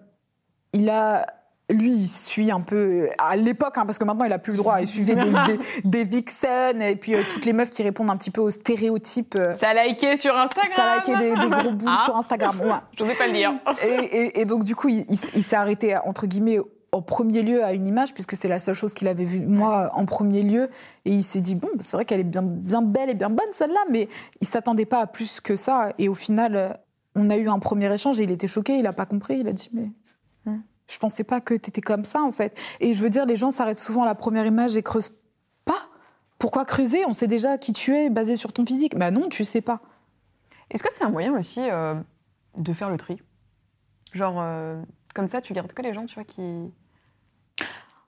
il a lui, il suit un peu à l'époque, hein, parce que maintenant il a plus le droit. Il suivait des, des, vixen et puis euh, toutes les meufs qui répondent un petit peu aux stéréotypes. Euh, ça a liké sur Instagram. Ça a liké des, gros bouts ah. sur Instagram. Ouais. Je n'osais pas le dire. Et, donc du coup, il, s'est arrêté entre guillemets en premier lieu à une image puisque c'est la seule chose qu'il avait vue moi en premier lieu et il s'est dit bon c'est vrai qu'elle est bien bien belle et bien bonne celle-là mais il s'attendait pas à plus que ça et au final euh, on a eu un premier échange et il était choqué il a pas compris il a dit mais je pensais pas que tu étais comme ça, en fait. Et je veux dire, les gens s'arrêtent souvent à la première image et creusent pas. Pourquoi creuser? On sait déjà qui tu es basé sur ton physique. Bah non, tu sais pas. Est-ce que c'est un moyen aussi euh, de faire le tri? Genre, euh, comme ça, tu gardes que les gens, tu vois, qui.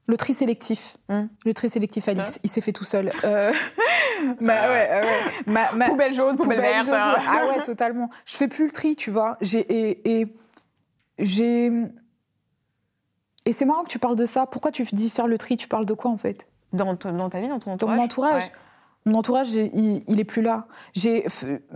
Le tri sélectif. Hmm. Le tri sélectif, Alix, il s'est fait tout seul. Euh... bah ouais, ouais. poubelle jaune, poubelle, verte. Hein. Ah ouais, totalement. Je fais plus le tri, tu vois. J'ai et, et j'ai et c'est marrant que tu parles de ça. Pourquoi tu dis faire le tri? Tu parles de quoi en fait? Dans, dans, ta vie, dans ton entourage Dans mon entourage? Mon entourage, il, il, est plus là. J'ai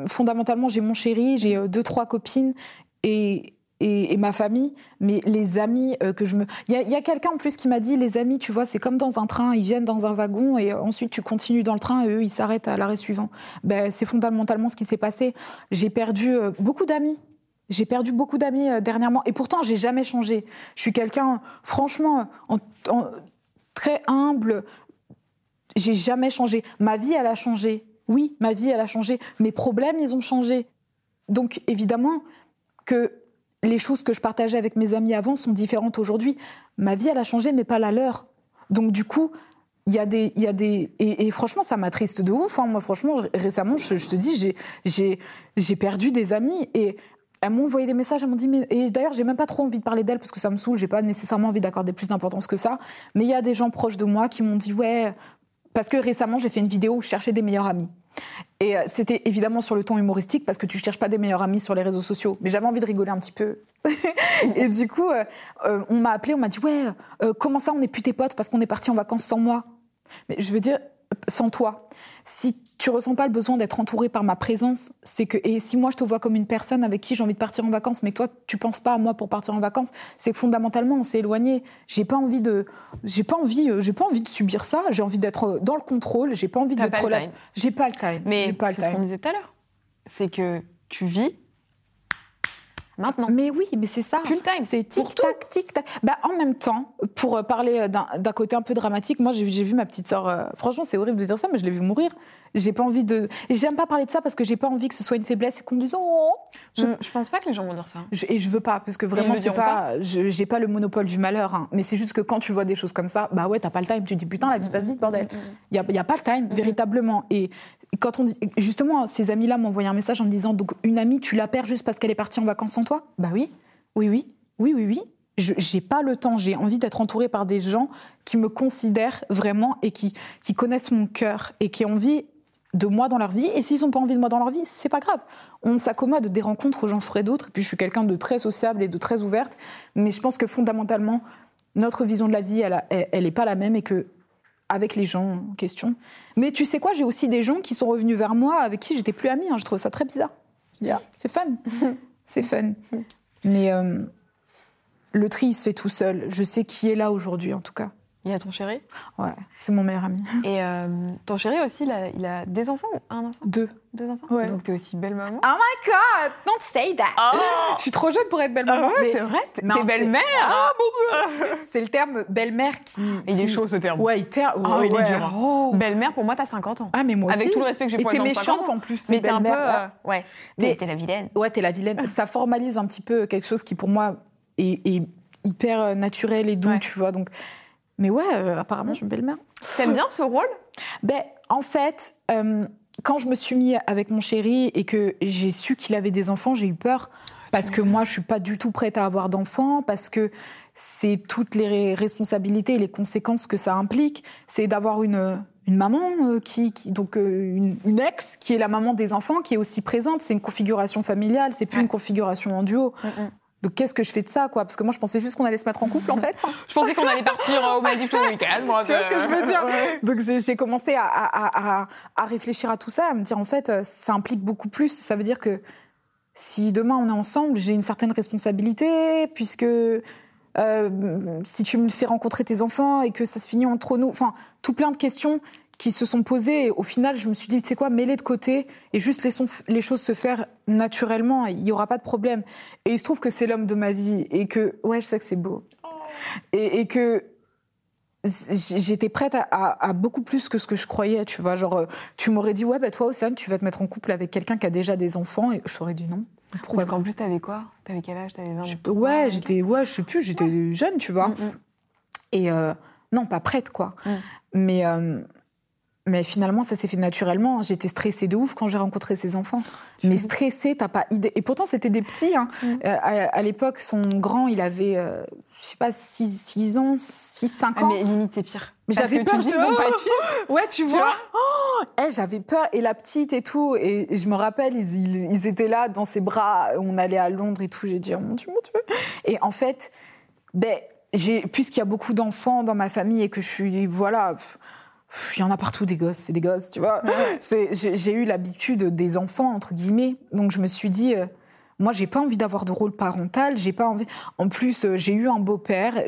fondamentalement, j'ai mon chéri, j'ai euh, deux trois copines et, et, ma famille, mais les amis euh, que je me. Il y a, quelqu'un en plus qui m'a dit les amis, tu vois, c'est comme dans un train, ils viennent dans un wagon et ensuite tu continues dans le train et eux ils s'arrêtent à l'arrêt suivant. Ben, c'est fondamentalement ce qui s'est passé. J'ai perdu euh, beaucoup d'amis j'ai perdu beaucoup d'amis euh, dernièrement et pourtant j'ai jamais changé. Je suis quelqu'un, franchement, très humble. J'ai jamais changé. Ma vie, elle a changé. Oui, ma vie, elle a changé. Mes problèmes, ils ont changé. Donc évidemment que les choses que je partageais avec mes amis avant sont différentes aujourd'hui. Ma vie, elle a changé, mais pas la leur. Donc du coup, il y a des, y a des, et, franchement, ça m'attriste de ouf. Hein. Moi, franchement, récemment, je, je te dis, j'ai, j'ai, j'ai perdu des amis et elles m'ont envoyé des messages, elles m'ont dit, mais... et d'ailleurs, j'ai même pas trop envie de parler d'elles parce que ça me saoule, j'ai pas nécessairement envie d'accorder plus d'importance que ça. Mais il y a des gens proches de moi qui m'ont dit, ouais, parce que récemment, j'ai fait une vidéo où je cherchais des meilleurs amis. Et euh, c'était évidemment sur le ton humoristique parce que tu cherches pas des meilleurs amis sur les réseaux sociaux. Mais j'avais envie de rigoler un petit peu. et du coup, euh, euh, on m'a appelé, on m'a dit, ouais, comment ça, on n'est plus tes potes parce qu'on est parti en vacances sans moi? Mais je veux dire, sans toi. Si tu ressens pas le besoin d'être entouré par ma présence, c'est que et si moi je te vois comme une personne avec qui j'ai envie de partir en vacances, mais que toi tu penses pas à moi pour partir en vacances, c'est que fondamentalement on s'est éloigné. J'ai pas envie de, j'ai pas envie, euh, j'ai pas envie de subir ça. J'ai envie d'être euh, dans le contrôle. J'ai pas envie d'être là. J'ai pas le time. Mais c'est ce qu'on disait tout à l'heure, c'est que tu vis maintenant. Mais oui, mais c'est ça. Time. C'est tic-tac, tic-tac. Bah, en même temps, pour euh, parler euh, d'un côté un peu dramatique, moi, j'ai j'ai vu ma petite sœur. euh, franchement, c'est horrible de dire ça, mais je l'ai vu mourir. J'ai pas envie de. et J'aime pas parler de ça parce que j'ai pas envie que ce soit une faiblesse et qu'on me dise oh. Je, je pense pas que les gens vont dire ça. Je- et je veux pas, parce que vraiment, c'est pas. je- J'ai pas le monopole du malheur. hein. Mais c'est juste que quand tu vois des choses comme ça, bah ouais, t'as pas le time. Tu dis putain, la vie passe vite, bordel. Il y a, y a pas le time, véritablement. Et quand on dit. Justement, ces amis-là m'ont envoyé un message en me disant donc, une amie, tu la perds juste parce qu'elle est partie en vacances sans toi? Bah oui, oui, oui, oui, oui, oui. J'ai pas le temps. J'ai envie d'être entourée par des gens qui me considèrent vraiment et qui, qui connaissent mon cœur et qui ont envie de moi dans leur vie. Et s'ils n'ont pas envie de moi dans leur vie, c'est pas grave. On s'accommode des rencontres, j'en ferai d'autres. Et puis je suis quelqu'un de très sociable et de très ouverte. Mais je pense que fondamentalement, notre vision de la vie, elle, a- elle, elle est pas la même et que avec les gens en question. Mais tu sais quoi, j'ai aussi des gens qui sont revenus vers moi avec qui j'étais plus amie. hein. Je trouve ça très bizarre. Je dis, ah, c'est fun. c'est fun. Mais euh, le tri, il se fait tout seul. Je sais qui est là aujourd'hui, en tout cas. Il y a ton chéri? Ouais, c'est mon meilleur ami. Et euh, ton chéri aussi, il a, il a des enfants ou un enfant? Deux. Deux enfants? Ouais. Donc t'es aussi belle maman? Oh my god, don't say that. Je suis trop jeune pour être belle-maman. mais c'est vrai T'es belle-mère Ah mon dieu C'est le terme belle-mère qui. Il est chaud ce terme. Ouais, il, ter- Ah, ouais, il est dur, hein. Oh. Belle-mère, pour moi, t'as 50 ans. Ah, mais moi aussi. Avec tout le respect que j'ai pour t'es les gens 50 méchante en plus. Mais t'es t'es un peu. euh, ouais. Mais- T'es t'es la vilaine. Ouais, t'es la vilaine. Ça formalise un petit peu quelque chose qui, pour moi, est, est hyper euh, naturel et doux, Ouais. tu vois. Donc... Mais ouais, euh, apparemment, je suis une belle-mère. T'aimes bien ce rôle? Ben, en fait, euh, quand je me suis mis avec mon chéri et que j'ai su qu'il avait des enfants, j'ai eu peur. Parce que moi, je suis pas du tout prête à avoir d'enfants, parce que c'est toutes les responsabilités et les conséquences que ça implique. C'est d'avoir une, une maman euh, qui, qui- donc euh, une, une ex qui est la maman des enfants, qui est aussi présente. C'est une configuration familiale, c'est plus Ouais. une configuration en duo. Donc qu'est-ce que je fais de ça, quoi? Parce que moi, je pensais juste qu'on allait se mettre en couple, en fait. Je pensais qu'on allait partir au Maldives tout le week-end. moi, Tu vois ce que je veux dire? Donc j'ai j'ai commencé à, à- à- à réfléchir à tout ça, à me dire en fait, euh, ça implique beaucoup plus. Ça veut dire que si demain on est ensemble, j'ai une certaine responsabilité, puisque euh, si tu me fais rencontrer tes enfants et que ça se finit entre nous, enfin, tout plein de questions qui se sont posées. Et au final, je me suis dit, tu sais quoi, mets-les de côté et juste laissons les choses se faire naturellement. Il n'y aura pas de problème. Et il se trouve que c'est l'homme de ma vie et que, ouais, je sais que c'est beau. Et, et que j'étais prête à, à- à beaucoup plus que ce que je croyais, tu vois. Genre, euh, tu m'aurais dit, ouais, bah toi, Océane, tu vas te mettre en couple avec quelqu'un qui a déjà des enfants. Et je t'aurais dit non. Pourquoi Parce qu'en plus, t'avais quoi? T'avais quel âge? T'avais 20 Je- Ouais, j'étais, ouais, je sais plus, j'étais jeune, tu vois. Mm, mm. Et euh, non, pas prête, quoi. Mm. Mais, euh, mais finalement, ça s'est fait naturellement. J'étais stressée de ouf quand j'ai rencontré ses enfants. Mais stressée, t'as pas idée. Et pourtant, c'était des petits. hein. Euh, à, à l'époque, son grand, il avait, euh, je sais pas, 6 ans, 6-5 Ah, ans. mais limite, c'est pire. Mais j'avais peur, dis je- qu'ils ont pas de. Ouais, tu vois vois. Oh, eh, j'avais peur. Et la petite et tout. Et, et je me rappelle, ils, ils- ils étaient là dans ses bras. On allait à Londres et tout. J'ai dit, oh mon Dieu, mon Dieu. Et en fait, ben, puisqu'il y a beaucoup d'enfants dans ma famille et que je suis, voilà, pff, il y en a partout des gosses, c'est des gosses, tu vois. J'ai, eu l'habitude des enfants, entre guillemets. Donc je me suis dit, euh, moi, j'ai pas envie d'avoir de rôle parental. J'ai pas envie. En plus, euh, j'ai eu un beau-père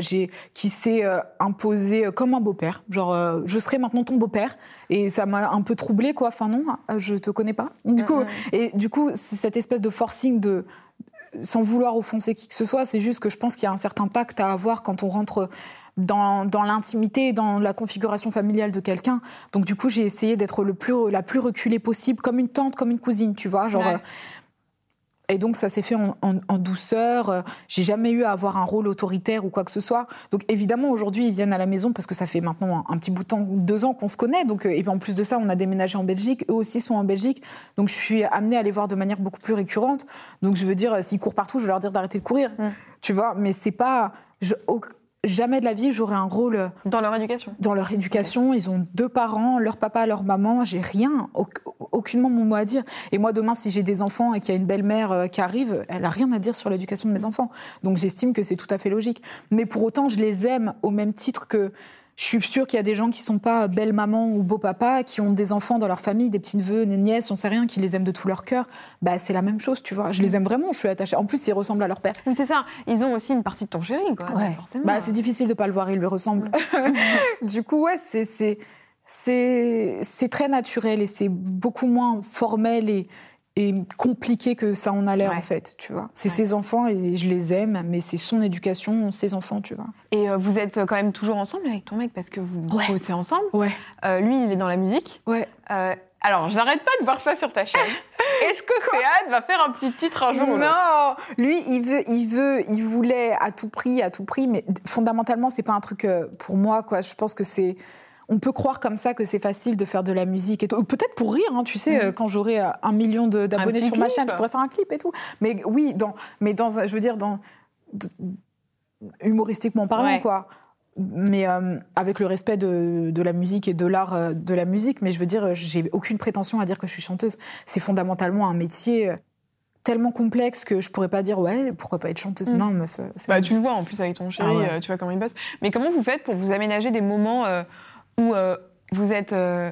qui s'est euh, imposé euh, comme un beau-père. Genre, je serai maintenant ton beau-père. Et ça m'a un peu troublée, quoi. Enfin, non, je te connais pas. Du coup, et du coup, c'est cette espèce de forcing de. Sans vouloir offenser qui que ce soit, c'est juste que je pense qu'il y a un certain tact à avoir quand on rentre dans, dans l'intimité, dans la configuration familiale de quelqu'un. Donc du coup, j'ai essayé d'être le plus, la plus reculée possible, comme une tante, comme une cousine, tu vois. Genre, Ouais. euh, et donc ça s'est fait en, en- en douceur. Euh, J'ai jamais eu à avoir un rôle autoritaire ou quoi que ce soit. Donc évidemment aujourd'hui ils viennent à la maison parce que ça fait maintenant un, un petit bout de temps, deux ans qu'on se connaît. Donc euh, et puis en plus de ça on a déménagé en Belgique. Eux aussi sont en Belgique. Donc je suis amenée à les voir de manière beaucoup plus récurrente. Donc je veux dire s'ils courent partout je vais leur dire d'arrêter de courir. Mm. Tu vois. Mais c'est pas je- jamais de la vie j'aurais un rôle euh, Dans leur éducation. dans leur éducation. Ils ont deux parents, leur papa, leur maman. J'ai rien, au- aucunement mon mot à dire. Et moi, demain, si j'ai des enfants et qu'il y a une belle-mère euh, qui arrive, elle a rien à dire sur l'éducation de mes enfants. Donc j'estime que c'est tout à fait logique. Mais pour autant, je les aime au même titre que je suis sûre qu'il y a des gens qui sont pas belle maman ou beau papa, qui ont des enfants dans leur famille, des petits neveux, des nièces, on sait rien, qui les aiment de tout leur cœur. Bah c'est la même chose, tu vois. Je les aime vraiment, je suis attachée. En plus, ils ressemblent à leur père. Mais c'est ça, ils ont aussi une partie de ton chéri, quoi. Forcément. Bah, c'est difficile de pas le voir, il lui ressemble. du coup, ouais, c'est c'est très naturel et c'est beaucoup moins formel et et compliqué que ça en a l'air Ouais. en fait, tu vois. C'est Ouais. ses enfants et je les aime, mais c'est son éducation, ses enfants, tu vois. Et euh, vous êtes quand même toujours ensemble avec ton mec parce que vous Ouais. bossez ensemble. Ouais. Euh, lui, il est dans la musique. Ouais. Euh, alors, j'arrête pas de voir ça sur ta chaîne. Est-ce que Céade va faire un petit titre un jour Non, lui, il veut, il veut, il voulait à tout prix, à tout prix, mais fondamentalement, c'est pas un truc euh, pour moi, quoi. Je pense que c'est, on peut croire comme ça que c'est facile de faire de la musique et tout. Ou Peut-être pour rire, hein, tu sais, euh, quand j'aurai euh, un million d'abonnés sur ma chaîne, je pourrais faire un clip et tout. Mais oui, dans, mais dans, je veux dire, dans humoristiquement parlant, Ouais. quoi. Mais euh, avec le respect de, de la musique et de l'art euh, de la musique. Mais je veux dire, j'ai aucune prétention à dire que je suis chanteuse. C'est fondamentalement un métier euh, tellement complexe que je pourrais pas dire ouais, pourquoi pas être chanteuse? Mm. Non, meuf. euh, Bah, tu le vois en plus avec ton chéri, Ah ouais. euh, tu vois comment il bosse. Mais comment vous faites pour vous aménager des moments euh, où euh, vous êtes euh,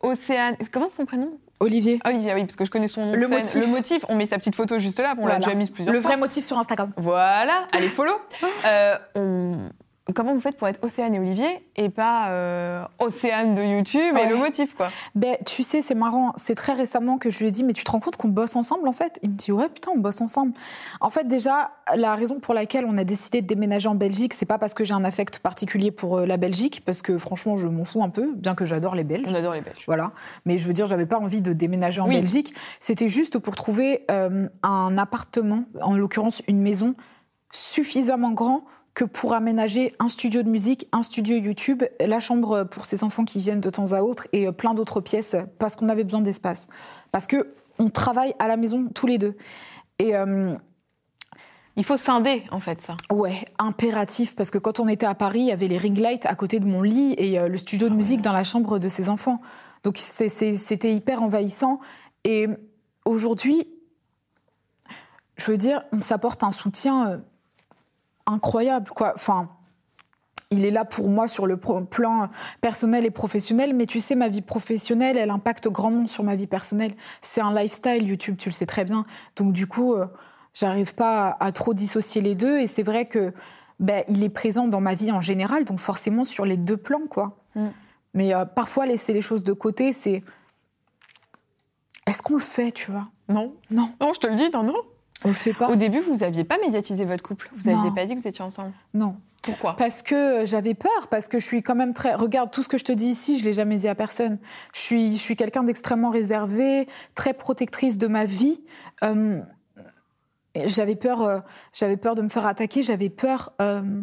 Océane. Comment c'est son prénom? Olivier. Olivia, oui, parce que je connais son nom. Le motif. Le motif, on met sa petite photo juste là, on l'a Voilà. déjà mise plusieurs Le fois. vrai motif sur Instagram. Voilà, allez, follow. Euh, on- Comment vous faites pour être Océane et Olivier et pas euh, Océane de YouTube et le motif, quoi Ben, tu sais, c'est marrant. C'est très récemment que je lui ai dit, mais tu te rends compte qu'on bosse ensemble, en fait? Il me dit, ouais, putain, on bosse ensemble. En fait, déjà, la raison pour laquelle on a décidé de déménager en Belgique, c'est pas parce que j'ai un affect particulier pour euh, la Belgique, parce que franchement, je m'en fous un peu, bien que j'adore les Belges. On adore les Belges. Voilà. Mais je veux dire, j'avais pas envie de déménager en Oui. Belgique. C'était juste pour trouver euh, un appartement, en l'occurrence une maison, suffisamment grand que pour aménager un studio de musique, un studio YouTube, la chambre pour ses enfants qui viennent de temps à autre et euh, plein d'autres pièces parce qu'on avait besoin d'espace. Parce que on travaille à la maison tous les deux. Et euh, Il faut scinder, en fait, ça. Ouais, impératif, parce que quand on était à Paris, il y avait les ring lights à côté de mon lit et euh, le studio de musique dans la chambre de ses enfants. Donc c'était hyper envahissant. Et aujourd'hui, je veux dire, on s'apporte un soutien incroyable, quoi. Enfin, il est là pour moi sur le plan personnel et professionnel, mais tu sais, ma vie professionnelle, elle impacte grandement sur ma vie personnelle. C'est un lifestyle, YouTube, tu le sais très bien. Donc du coup, euh, j'arrive pas à, à trop dissocier les deux, et c'est vrai que ben, il est présent dans ma vie en général, donc forcément sur les deux plans, quoi. Mm. Mais euh, parfois, laisser les choses de côté, c'est... Est-ce qu'on le fait, tu vois? Non Non, Non, je te le dis, non, non. On le fait pas. Au début, vous aviez pas médiatisé votre couple. Vous aviez Non. pas dit que vous étiez ensemble. Non. Pourquoi? Parce que j'avais peur, parce que je suis quand même très. Regarde, tout ce que je te dis ici, je l'ai jamais dit à personne. Je suis, je suis quelqu'un d'extrêmement réservé, très protectrice de ma vie. Euh, j'avais peur, euh, j'avais peur de me faire attaquer, j'avais peur euh,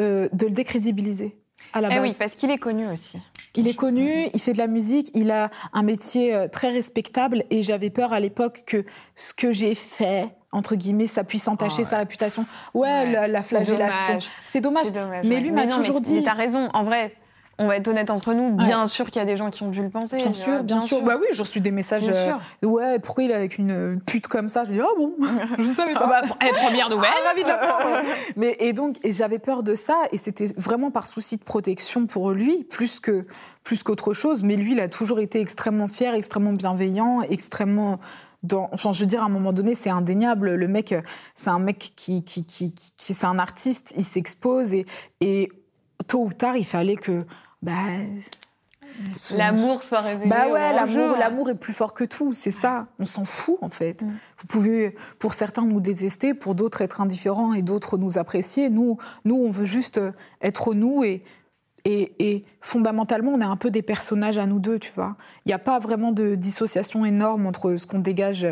euh, de le décrédibiliser. À la Eh oui, parce qu'il est connu aussi. Il est connu, il fait de la musique, il a un métier euh, très respectable et j'avais peur à l'époque que ce que j'ai fait, entre guillemets, ça puisse entacher ouais. sa réputation. Ouais, Ouais, la, flagellation. C'est dommage. Dommage. Mais ouais. lui m'a toujours mais, dit- Mais t'as raison. En vrai, on va être honnête entre nous. Bien sûr qu'il y a des gens qui ont dû le penser. Bien tu sûr, bien, sûr. Bah oui, j'ai reçu des messages. Bien euh, sûr. ouais, pourquoi il est avec une euh, pute comme ça? Je dis, ah bon, je ne savais pas. Ah bah, eh, première nouvelle. Ah, ravie de l'apprendre. Mais et donc et j'avais peur de ça et c'était vraiment par souci de protection pour lui plus que plus qu'autre chose. Mais lui, il a toujours été extrêmement fier, extrêmement bienveillant, extrêmement dans, enfin, je veux dire, à un moment donné, c'est indéniable. Le mec, euh, c'est un mec qui, qui, qui, qui- qui- c'est un artiste, il s'expose et, et tôt ou tard, il fallait que, bah, L'amour soit révélé. bah ouais, l'amour, l'amour est plus fort que tout, c'est ça. On s'en fout en fait. Mm. Vous pouvez, pour certains, nous détester, pour d'autres être indifférents et d'autres nous apprécier. Nous, nous, on veut juste euh, être nous et, et, et fondamentalement, on est un peu des personnages à nous deux, tu vois. Il n'y a pas vraiment de dissociation énorme entre ce qu'on dégage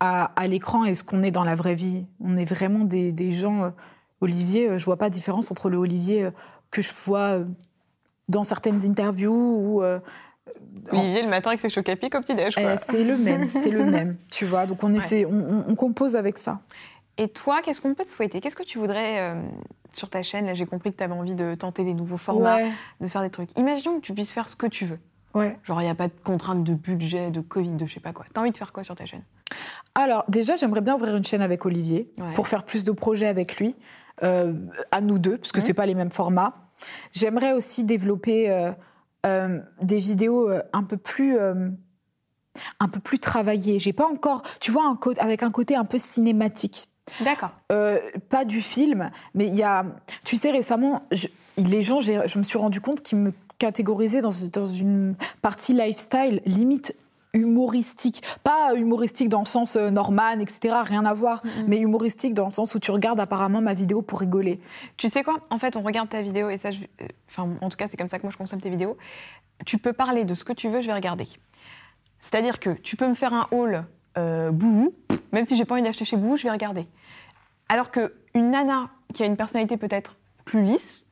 à, à l'écran et ce qu'on est dans la vraie vie. On est vraiment des, des gens. euh, Olivier, euh, je vois pas de différence entre le Olivier que je vois dans certaines interviews ou euh, Olivier, le matin avec ses chocs au petit-déj. quoi. euh, c'est le même, c'est le même, tu vois. Donc on essaie, on, on- on compose avec ça. Et toi, qu'est-ce qu'on peut te souhaiter? Qu'est-ce que tu voudrais euh, sur ta chaîne? Là, j'ai compris que tu avais envie de tenter des nouveaux formats, Ouais, de faire des trucs. Imaginons que tu puisses faire ce que tu veux. ouais. Genre, il n'y a pas de contrainte de budget, de Covid, de je sais pas quoi. T'as envie de faire quoi sur ta chaîne? Alors déjà, j'aimerais bien ouvrir une chaîne avec Olivier Ouais. pour faire plus de projets avec lui, euh, à nous deux, parce que Mhm. c'est pas les mêmes formats. J'aimerais aussi développer euh, euh, des vidéos euh, un peu plus un peu plus travaillées. J'ai pas encore, tu vois, un avec un côté un peu cinématique. D'accord. Pas du film, mais il y a. Tu sais, récemment, je- les gens, je me suis rendu compte qu'ils me catégorisaient dans, dans une partie lifestyle, limite humoristique. Pas humoristique dans le sens euh, Norman, etc., rien à voir, Mhm. mais humoristique dans le sens où tu regardes apparemment ma vidéo pour rigoler. Tu sais quoi? En fait, on regarde ta vidéo et ça, je- euh, enfin, en tout cas, c'est comme ça que moi je consomme tes vidéos. Tu peux parler de ce que tu veux, je vais regarder. C'est-à-dire que tu peux me faire un haul euh, Bouhou, même si j'ai pas envie d'acheter chez Bouhou, je vais regarder. Alors que une nana qui a une personnalité peut-être plus lisse,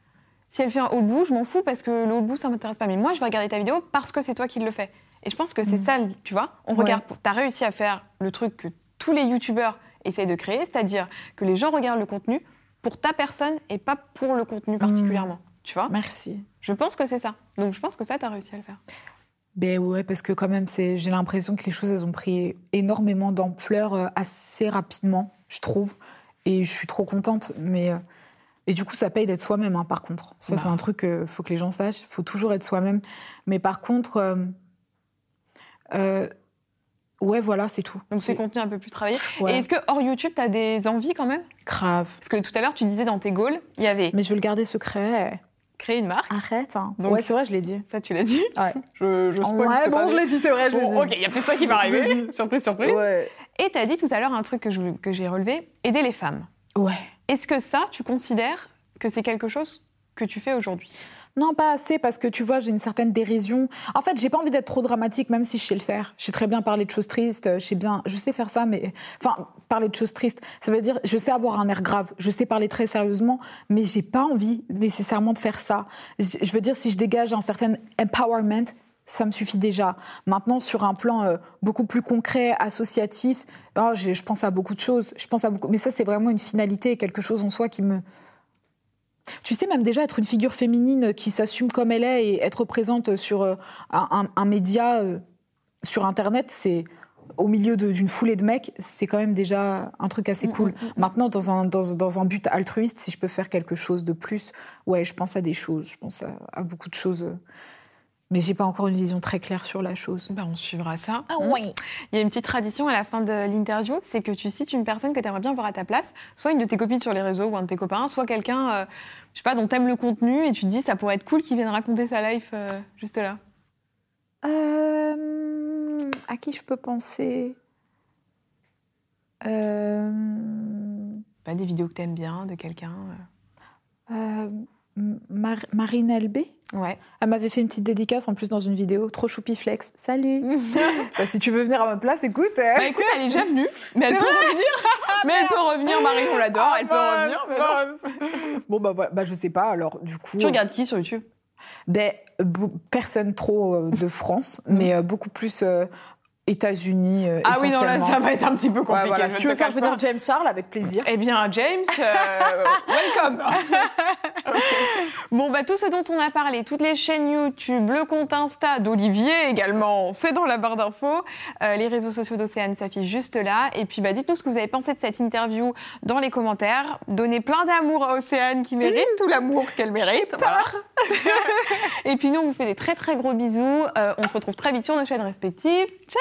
si elle fait un haul Bouhou, je m'en fous parce que le haul Bouhou, ça m'intéresse pas. Mais moi, je vais regarder ta vidéo parce que c'est toi qui le fais. Et je pense que c'est Mhm. ça, tu vois. On Ouais. regarde. T'as réussi à faire le truc que tous les youtubeurs essayent de créer, c'est-à-dire que les gens regardent le contenu pour ta personne et pas pour le contenu particulièrement. Tu vois Merci. Je pense que c'est ça. Donc je pense que ça, tu as réussi à le faire. Ben ouais, parce que quand même, c'est, j'ai l'impression que les choses, elles ont pris énormément d'ampleur euh, assez rapidement, je trouve. Et je suis trop contente. Mais, euh, et du coup, ça paye d'être soi-même, hein, par contre. Ça, Bah. c'est un truc qu'il faut que les gens sachent. Il faut toujours être soi-même. Mais par contre, euh, ouais, voilà, c'est tout. Donc c'est contenu un peu plus travaillé. Ouais. Et est-ce que hors YouTube, tu as des envies quand même? Grave. Parce que tout à l'heure, tu disais dans tes goals, il y avait Mais je veux le garder secret. créer une marque. Arrête. hein. Donc- ouais, c'est vrai, je l'ai dit. Ça, tu l'as dit? Ouais. Je, je spoil, ouais, bon, je l'ai dit, c'est vrai, je l'ai Bon, dit. ok, il y a peut-être ça qui va arriver. surprise, surprise. Ouais. Et tu as dit tout à l'heure un truc que je- que j'ai relevé aider les femmes. Ouais. Est-ce que ça, tu considères que c'est quelque chose que tu fais aujourd'hui? Non, pas assez, parce que tu vois, j'ai une certaine dérision. En fait, j'ai pas envie d'être trop dramatique, même si je sais le faire. Je sais très bien parler de choses tristes, euh, je sais bien, je sais faire ça, mais. Enfin, parler de choses tristes, ça veut dire, je sais avoir un air grave, je sais parler très sérieusement, mais j'ai pas envie nécessairement de faire ça. Je veux dire, si je dégage un certain empowerment, ça me suffit déjà. Maintenant, sur un plan euh, beaucoup plus concret, associatif, oh, je, je pense à beaucoup de choses. Je pense à beaucoup, mais ça, c'est vraiment une finalité, quelque chose en soi qui me, tu sais, même déjà être une figure féminine qui s'assume comme elle est et être présente sur euh, un, un- un média euh, sur Internet, c'est au milieu d'une foulée de mecs, c'est quand même déjà un truc assez cool. Maintenant, dans un, dans, dans un but altruiste, si je peux faire quelque chose de plus, ouais, je pense à des choses, je pense à, à beaucoup de choses. Mais j'ai pas encore une vision très claire sur la chose. bah, On suivra ça. Ah Hmm. Il y a une petite tradition à la fin de l'interview, c'est que tu cites une personne que tu aimerais bien voir à ta place, soit une de tes copines sur les réseaux ou un de tes copains, soit quelqu'un, euh, je sais pas, dont t'aimes le contenu et tu te dis ça pourrait être cool qu'il vienne raconter sa life euh, juste là. Euh, à qui je peux penser? Euh, Pas des vidéos que t'aimes bien de quelqu'un. Euh, Mar- Marine euh. Ouais. Elle m'avait fait une petite dédicace en plus dans une vidéo. Trop choupi flex. Salut Bah, Si tu veux venir à ma place, écoute. euh. Bah écoute, elle est déjà venue, mais elle peut revenir. mais elle peut revenir, Marie, on l'adore, elle peut Ah, revenir. mince, mince. Bon, bah, voilà. bah je sais pas. Alors, du coup. Tu regardes qui sur YouTube? Ben, bo- personne trop euh, de France, mais euh, beaucoup plus euh, États-Unis. euh, Ah oui, non, là, ça va être un petit peu Ouais, compliqué. voilà. je Si tu veux faire venir. James Charles, avec plaisir. Eh bien, James, euh, welcome. bon, bah, tout ce dont on a parlé, toutes les chaînes YouTube, le compte Insta d'Olivier également, c'est dans la barre d'infos. Euh, les réseaux sociaux d'Océane s'affichent juste là. Et puis, bah, dites-nous ce que vous avez pensé de cette interview dans les commentaires. Donnez plein d'amour à Océane qui mérite tout l'amour qu'elle mérite. Voilà. Et puis, nous, on vous fait des très très gros bisous. Euh, on se retrouve très vite sur nos chaînes respectives. Ciao